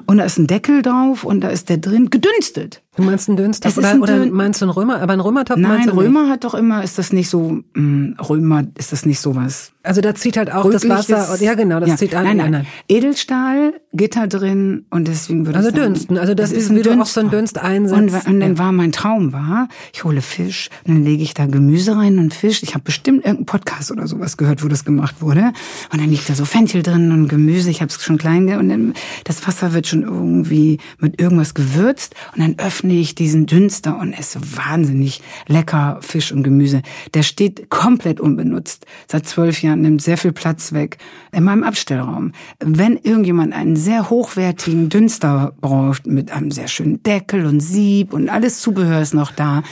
und da ist ein Deckel drauf und da ist der drin gedünstet. Du meinst einen ist oder, ein oder meinst du einen Römer? Aber einen Römertopf meinst Nein, du nicht? Römer hat doch immer, ist das nicht so, mh, Römer, ist das nicht sowas? Also da zieht halt auch das Wasser. Ja, genau, das Ja. zieht an. Nein, nein, Edelstahl, Gitter drin und deswegen würde Also ich sagen, dünsten. Also das es ist, ein wie du auch so Dünster. Dünst einsetzt. Und, und dann war mein Traum war, ich hole Fisch, und dann lege ich da Gemüse rein und Fisch. Ich habe bestimmt irgendeinen Podcast oder sowas gehört, wo das gemacht wurde. Und dann liegt da so Fenchel drin und Gemüse. Ich habe es schon klein und dann, das Wasser wird schon irgendwie mit irgendwas gewürzt und dann öffne ich diesen Dünster und esse wahnsinnig lecker Fisch und Gemüse. Der steht komplett unbenutzt seit zwölf Jahren, nimmt sehr viel Platz weg in meinem Abstellraum. Wenn irgendjemand einen sehr hochwertigen Dünster braucht mit einem sehr schönen Deckel und Sieb und alles Zubehör ist noch da,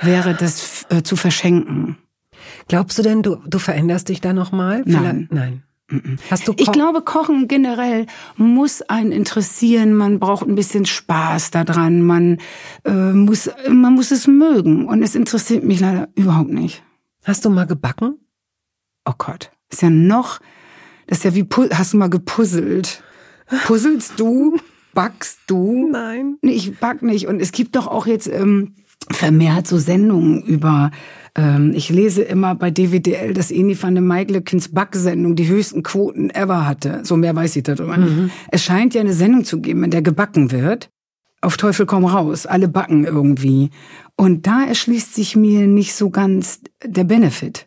wäre das äh, zu verschenken. Glaubst du denn, du, du veränderst dich da nochmal? Nein. Nein. Hast du Ich Ko- glaube, Kochen generell muss einen interessieren. Man braucht ein bisschen Spaß daran. Man äh, muss, man muss es mögen. Und es interessiert mich leider überhaupt nicht. Hast du mal gebacken? Oh Gott, ist ja noch, das ist ja wie, hast du mal gepuzzelt? Puzzelst du? Backst du? Nein. Nee, ich back nicht. Und es gibt doch auch jetzt ähm, vermehrt so Sendungen über, ähm, ich lese immer bei DWDL, dass Eni van der Maiglöckens Backsendung die höchsten Quoten ever hatte. So mehr weiß ich darüber nicht. Es scheint ja eine Sendung zu geben, in der gebacken wird. Auf Teufel komm raus. Alle backen irgendwie. Und da erschließt sich mir nicht so ganz der Benefit.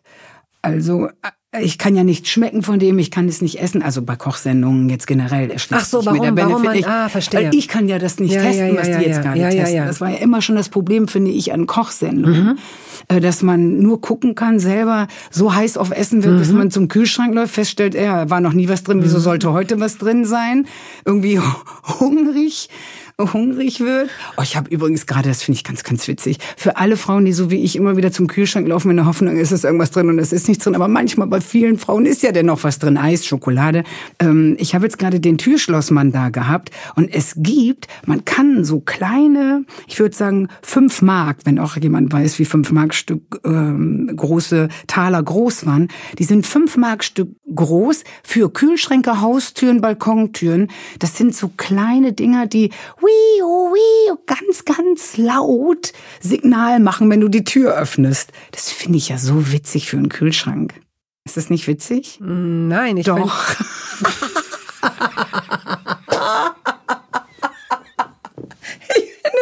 Also, ich kann ja nicht schmecken von dem, ich kann es nicht essen. Also bei Kochsendungen jetzt generell erschließt Ach so, sich mir der warum- warum man- nicht. ah, verstehe. Weil ich kann ja das nicht Ja, testen, ja, ja, was die jetzt ja. gerade Ja, ja, testen. ja. Das war ja immer schon das Problem, finde ich, an Kochsendungen. Mhm. Äh, Dass man nur gucken kann, selber so heiß auf Essen wird, bis Mhm. man zum Kühlschrank läuft, feststellt, er war noch nie was drin, wieso sollte heute was drin sein? Irgendwie hungrig. hungrig wird. Oh, ich habe übrigens gerade, das finde ich ganz, ganz witzig, für alle Frauen, die so wie ich immer wieder zum Kühlschrank laufen in der Hoffnung, ist es irgendwas drin und es ist nichts drin. Aber manchmal bei vielen Frauen ist ja dennoch was drin. Eis, Schokolade. Ähm, ich habe jetzt gerade den Türschlossmann da gehabt und es gibt, man kann so kleine, ich würde sagen fünf Mark, wenn auch jemand weiß, wie fünf Mark Stück ähm, große Taler groß waren, die sind fünf Mark Stück groß für Kühlschränke, Haustüren, Balkontüren. Das sind so kleine Dinger, die wii, oh, oh, ganz, ganz laut Signal machen, wenn du die Tür öffnest. Das finde ich ja so witzig für einen Kühlschrank. Ist das nicht witzig? Nein, ich Doch.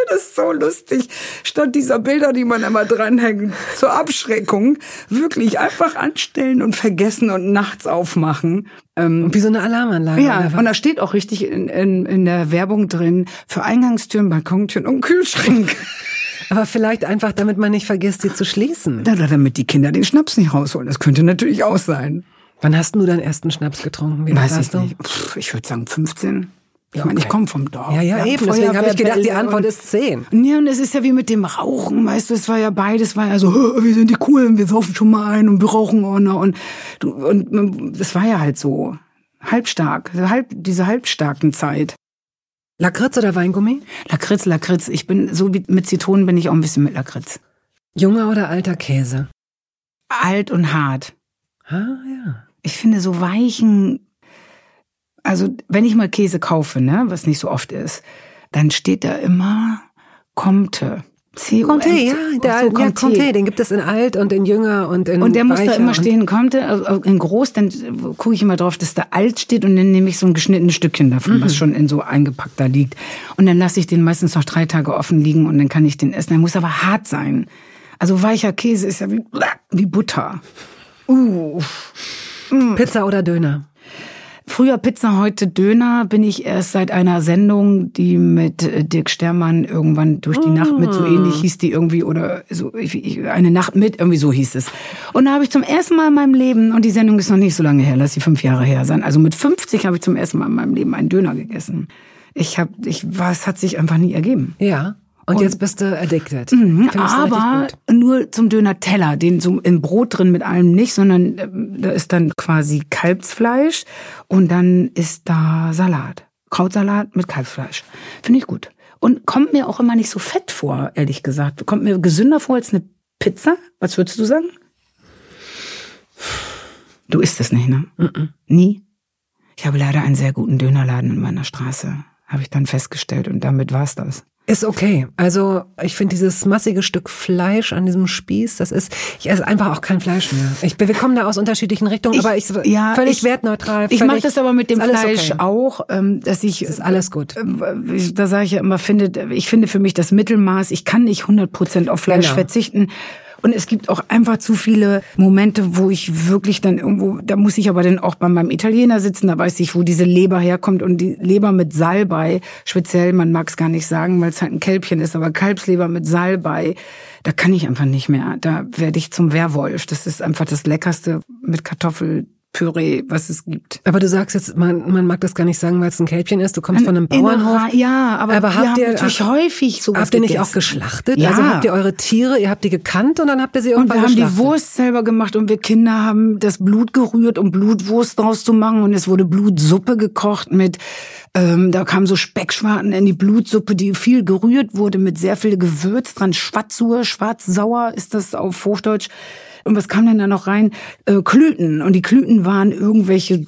das ist so lustig. Statt dieser Bilder, die man immer dranhängt, zur Abschreckung, wirklich einfach anstellen und vergessen und nachts aufmachen. Ähm, wie so eine Alarmanlage. Ja, und da steht auch richtig in, in, in der Werbung drin, für Eingangstüren, Balkontüren und Kühlschrank. Aber vielleicht einfach, damit man nicht vergisst, sie zu schließen. Oder damit die Kinder den Schnaps nicht rausholen. Das könnte natürlich auch sein. Wann hast du deinen ersten Schnaps getrunken? Wie Weiß ich du? nicht. Pff, ich würde sagen 15. Ich okay. meine, ich komme vom Dorf. Ja, ja, ja eben. Deswegen habe ich gedacht, die Antwort ist zehn. Ja, und es ist ja wie mit dem Rauchen, weißt du, es war ja beides, war ja so, wir sind die Coolen, wir saufen schon mal ein und wir rauchen auch noch. Und, und das war ja halt so. Halbstark, halb, diese halbstarken Zeit. Lakritz oder Weingummi? Lakritz, Lakritz. Ich bin, so wie mit Zitronen bin ich auch ein bisschen mit Lakritz. Junger oder alter Käse? Alt und hart. Ah, ja. Ich finde so weichen, also wenn ich mal Käse kaufe, ne, was nicht so oft ist, dann steht da immer Comte. Comté, ja, der so, ja, Comté, den gibt es in alt und in jünger und in Und der muss da immer stehen, Comté, also in groß, dann gucke ich immer drauf, dass da alt steht und dann nehme ich so ein geschnittenes Stückchen davon, mhm. was schon in so eingepackt da liegt. Und dann lasse ich den meistens noch drei Tage offen liegen und dann kann ich den essen. Der muss aber hart sein. Also weicher Käse ist ja wie, wie Butter. Uh. Pizza oder Döner? Früher Pizza, heute Döner bin ich erst seit einer Sendung, die mit äh, Dirk Stermann irgendwann durch die Nacht mit, so ah. ähnlich hieß die irgendwie, oder so eine Nacht mit, irgendwie so hieß es. Und da habe ich zum ersten Mal in meinem Leben, und die Sendung ist noch nicht so lange her, lass sie fünf Jahre her sein, also mit 50 habe ich zum ersten Mal in meinem Leben einen Döner gegessen. Ich habe, ich war, es hat sich einfach nie ergeben. Ja. Und, und, jetzt bist du addicted. Mhm, aber nur zum Döner-Teller, den so im Brot drin mit allem nicht, sondern äh, da ist dann quasi Kalbsfleisch und dann ist da Salat. Krautsalat mit Kalbsfleisch. Finde ich gut. Und kommt mir auch immer nicht so fett vor, ehrlich gesagt. Kommt mir gesünder vor als eine Pizza. Was würdest du sagen? Du isst es nicht, ne? -mm. Nie? Ich habe leider einen sehr guten Dönerladen in meiner Straße, habe ich dann festgestellt und damit war's das. Ist okay. Also ich finde dieses massige Stück Fleisch an diesem Spieß, das ist, ich esse einfach auch kein Fleisch mehr. Ich, wir kommen da aus unterschiedlichen Richtungen, ich, aber ich ja, völlig ich, wertneutral. Völlig, ich mache das aber mit dem Fleisch okay. auch, ähm, dass ich. Das ist alles gut. Äh, da sage ich ja immer, finde, ich finde für mich das Mittelmaß. Ich kann nicht 100 Prozent auf Fleisch genau. verzichten. Und es gibt auch einfach zu viele Momente, wo ich wirklich dann irgendwo, da muss ich aber dann auch bei meinem Italiener sitzen, da weiß ich, wo diese Leber herkommt und die Leber mit Salbei, speziell, man mag es gar nicht sagen, weil es halt ein Kälbchen ist, aber Kalbsleber mit Salbei, da kann ich einfach nicht mehr. Da werde ich zum Werwolf. Das ist einfach das Leckerste mit Kartoffel, Püree, was es gibt. Aber du sagst jetzt, man, man mag das gar nicht sagen, weil es ein Kälbchen ist. Du kommst ein, von einem Bauernhof. ja, aber, aber habt ihr natürlich häufig sowas Habt ihr nicht gegessen. auch geschlachtet? Ja. Also habt ihr eure Tiere, ihr habt die gekannt und dann habt ihr sie irgendwann Und wir haben die Wurst selber gemacht und wir Kinder haben das Blut gerührt, um Blutwurst draus zu machen und es wurde Blutsuppe gekocht mit ähm, da kamen so Speckschwarten in die Blutsuppe, die viel gerührt wurde mit sehr viel Gewürz dran. Schwarzsur, schwarzsauer ist das auf Hochdeutsch. Und was kam denn da noch rein? Äh, Klüten. Und die Klüten waren irgendwelche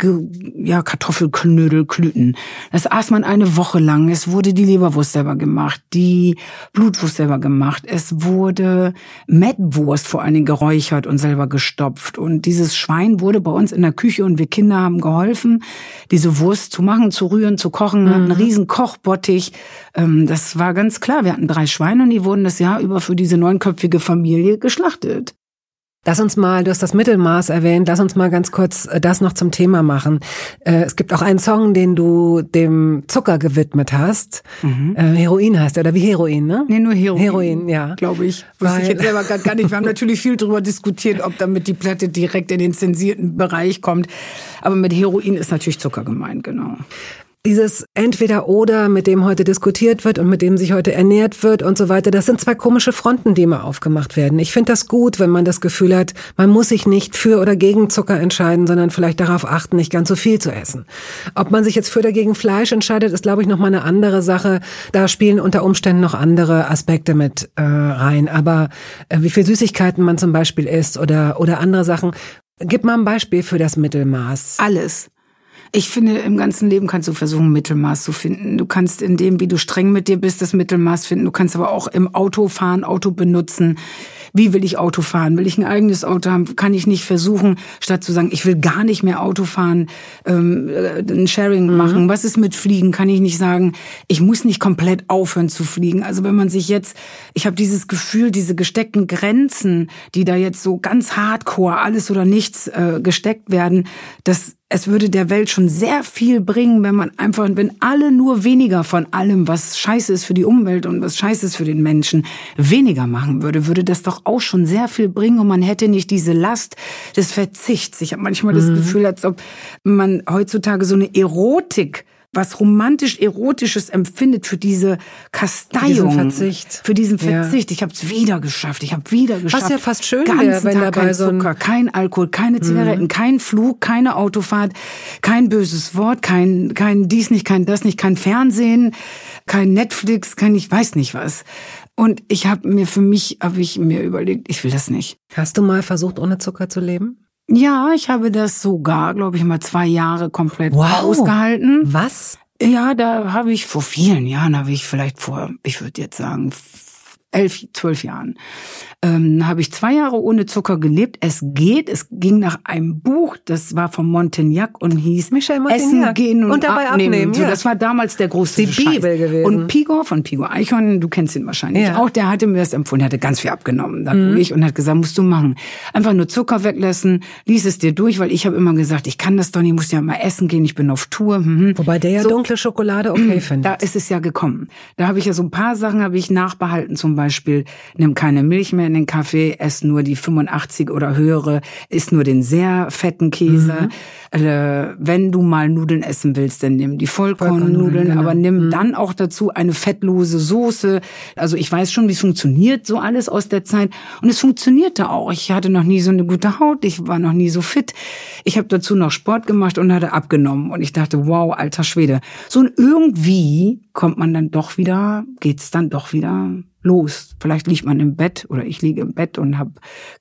ja, Kartoffelknödelklüten. Das aß man eine Woche lang. Es wurde die Leberwurst selber gemacht, die Blutwurst selber gemacht. Es wurde Mettwurst vor allen Dingen geräuchert und selber gestopft. Und dieses Schwein wurde bei uns in der Küche und wir Kinder haben geholfen, diese Wurst zu machen, zu rühren, zu kochen. Mhm. Einen riesen Kochbottich. Ähm, das war ganz klar. Wir hatten drei Schweine und die wurden das Jahr über für diese neunköpfige Familie geschlachtet. Lass uns mal, du hast das Mittelmaß erwähnt, lass uns mal ganz kurz äh, das noch zum Thema machen. Äh, es gibt auch einen Song, den du dem Zucker gewidmet hast. Mhm. Äh, Heroin heißt er, oder wie Heroin, ne? Nee, nur Heroin. Heroin, ja. Glaube ich. Wusste ich jetzt selber gar nicht. Wir haben natürlich viel darüber diskutiert, ob damit die Platte direkt in den zensierten Bereich kommt. Aber mit Heroin ist natürlich Zucker gemeint, genau. Dieses entweder oder, mit dem heute diskutiert wird und mit dem sich heute ernährt wird und so weiter, das sind zwei komische Fronten, die immer aufgemacht werden. Ich finde das gut, wenn man das Gefühl hat, man muss sich nicht für oder gegen Zucker entscheiden, sondern vielleicht darauf achten, nicht ganz so viel zu essen. Ob man sich jetzt für oder gegen Fleisch entscheidet, ist, glaube ich, noch mal eine andere Sache. Da spielen unter Umständen noch andere Aspekte mit äh, rein. Aber äh, wie viel Süßigkeiten man zum Beispiel isst oder, oder andere Sachen. Gib mal ein Beispiel für das Mittelmaß. Alles. Ich finde, im ganzen Leben kannst du versuchen, Mittelmaß zu finden. Du kannst in dem, wie du streng mit dir bist, das Mittelmaß finden. Du kannst aber auch im Auto fahren, Auto benutzen. Wie will ich Auto fahren? Will ich ein eigenes Auto haben? Kann ich nicht versuchen, statt zu sagen, ich will gar nicht mehr Auto fahren, ähm, äh, ein Sharing mhm. machen? Was ist mit Fliegen? Kann ich nicht sagen, ich muss nicht komplett aufhören zu fliegen. Also wenn man sich jetzt, ich habe dieses Gefühl, diese gesteckten Grenzen, die da jetzt so ganz hardcore alles oder nichts äh, gesteckt werden, das es würde der Welt schon sehr viel bringen, wenn man einfach, wenn alle nur weniger von allem, was scheiße ist für die Umwelt und was scheiße ist für den Menschen, weniger machen würde, würde das doch auch schon sehr viel bringen und man hätte nicht diese Last des Verzichts. Ich habe manchmal mhm. das Gefühl, als ob man heutzutage so eine Erotik was romantisch-erotisches empfindet für diese Kasteiung. Für diesen Verzicht. Für diesen Verzicht. Ja. Ich habe es wieder geschafft. Ich habe wieder geschafft. Was ja fast schön wäre, wenn Tag dabei kein so Zucker, kein Alkohol, keine Zigaretten, mhm. kein Flug, keine Autofahrt, kein böses Wort, kein, kein dies nicht, kein das nicht, kein Fernsehen, kein Netflix, kein ich weiß nicht was. Und ich habe mir für mich, habe ich mir überlegt, ich will das nicht. Hast du mal versucht, ohne Zucker zu leben? Ja, ich habe das sogar, glaube ich, mal zwei Jahre komplett wow. ausgehalten. Was? Ja, da habe ich vor vielen Jahren, habe ich vielleicht vor, ich würde jetzt sagen, elf, zwölf Jahren, ähm, habe ich zwei Jahre ohne Zucker gelebt. Es geht, es ging nach einem Buch, das war von Montagnac und hieß. Essen gehen und, und dabei abnehmen. abnehmen ja. so, das war damals der große Die Scheiß. Bibel gewesen. Und Pigo von Pigo Eichhorn, du kennst ihn wahrscheinlich ja. auch, der hatte mir das empfohlen, der hatte ganz viel abgenommen dadurch mhm. und hat gesagt, musst du machen. Einfach nur Zucker weglassen, lies es dir durch, weil ich habe immer gesagt, ich kann das doch nicht, ich muss ja mal essen gehen, ich bin auf Tour. Mhm. Wobei der ja so, dunkle Schokolade okay findet. Da ist es ja gekommen. Da habe ich ja so ein paar Sachen habe ich nachbehalten, zum Beispiel, nimm keine Milch mehr in den Kaffee, ess nur die 85 oder höhere, isst nur den sehr fetten Käse. Mhm. Äh, wenn du mal Nudeln essen willst, dann nimm die Vollkornnudeln, genau. aber nimm mhm. dann auch dazu eine fettlose Soße. Also ich weiß schon, wie es funktioniert, so alles aus der Zeit. Und es funktionierte auch. Ich hatte noch nie so eine gute Haut, ich war noch nie so fit. Ich habe dazu noch Sport gemacht und hatte abgenommen. Und ich dachte, wow, alter Schwede. So und irgendwie kommt man dann doch wieder, geht's dann doch wieder los. Vielleicht liegt man im Bett oder ich liege im Bett und habe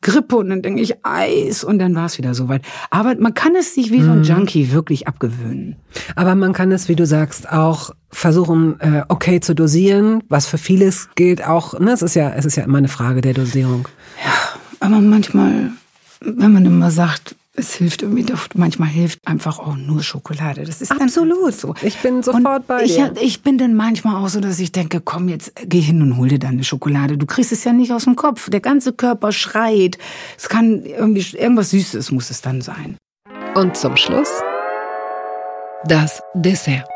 Grippe und dann denke ich Eis und dann war es wieder soweit. Aber man kann es sich wie so ein mhm. Junkie wirklich abgewöhnen. Aber man kann es, wie du sagst, auch versuchen, äh, okay zu dosieren, was für vieles gilt auch. Ne, es ist ja, es ist ja immer eine Frage der Dosierung. Ja, aber manchmal, wenn man immer sagt, es hilft irgendwie doch, manchmal hilft einfach auch nur Schokolade. Das ist absolut so. Ich bin sofort und bei ich, dir. Ich bin dann manchmal auch so, dass ich denke, komm jetzt, geh hin und hol dir deine Schokolade. Du kriegst es ja nicht aus dem Kopf. Der ganze Körper schreit. Es kann irgendwie, irgendwas Süßes muss es dann sein. Und zum Schluss das Dessert.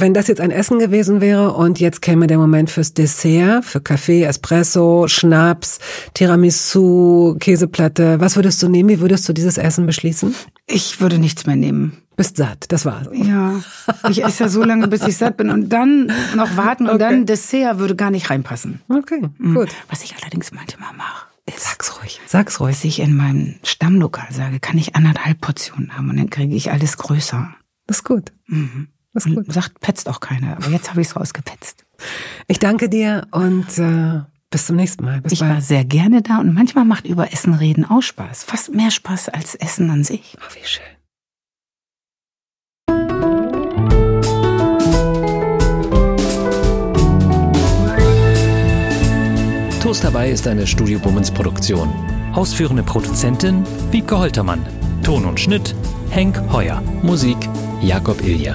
Wenn das jetzt ein Essen gewesen wäre und jetzt käme der Moment fürs Dessert, für Kaffee, Espresso, Schnaps, Tiramisu, Käseplatte, was würdest du nehmen? Wie würdest du dieses Essen beschließen? Ich würde nichts mehr nehmen. Bist satt, das war's. Ja, ich esse ja so lange, bis ich satt bin und dann noch warten und okay. dann Dessert würde gar nicht reinpassen. Okay, mhm. gut. Was ich allerdings manchmal mache. Sag's ruhig, sag's ruhig. Was ich in meinem Stammlokal sage, kann ich anderthalb Portionen haben und dann kriege ich alles größer. Das ist gut. Mhm. Das ist gut. Sagt, petzt auch keiner. Aber jetzt habe ich es rausgepetzt. Ich danke dir und äh, bis zum nächsten Mal. Bis ich bald. war sehr gerne da und manchmal macht über Essen reden auch Spaß. Fast mehr Spaß als Essen an sich. Oh, wie schön. Toast dabei ist eine Studio Bummens Produktion. Ausführende Produzentin Wiebke Holtermann. Ton und Schnitt Henk Heuer. Musik Jakob Ilja.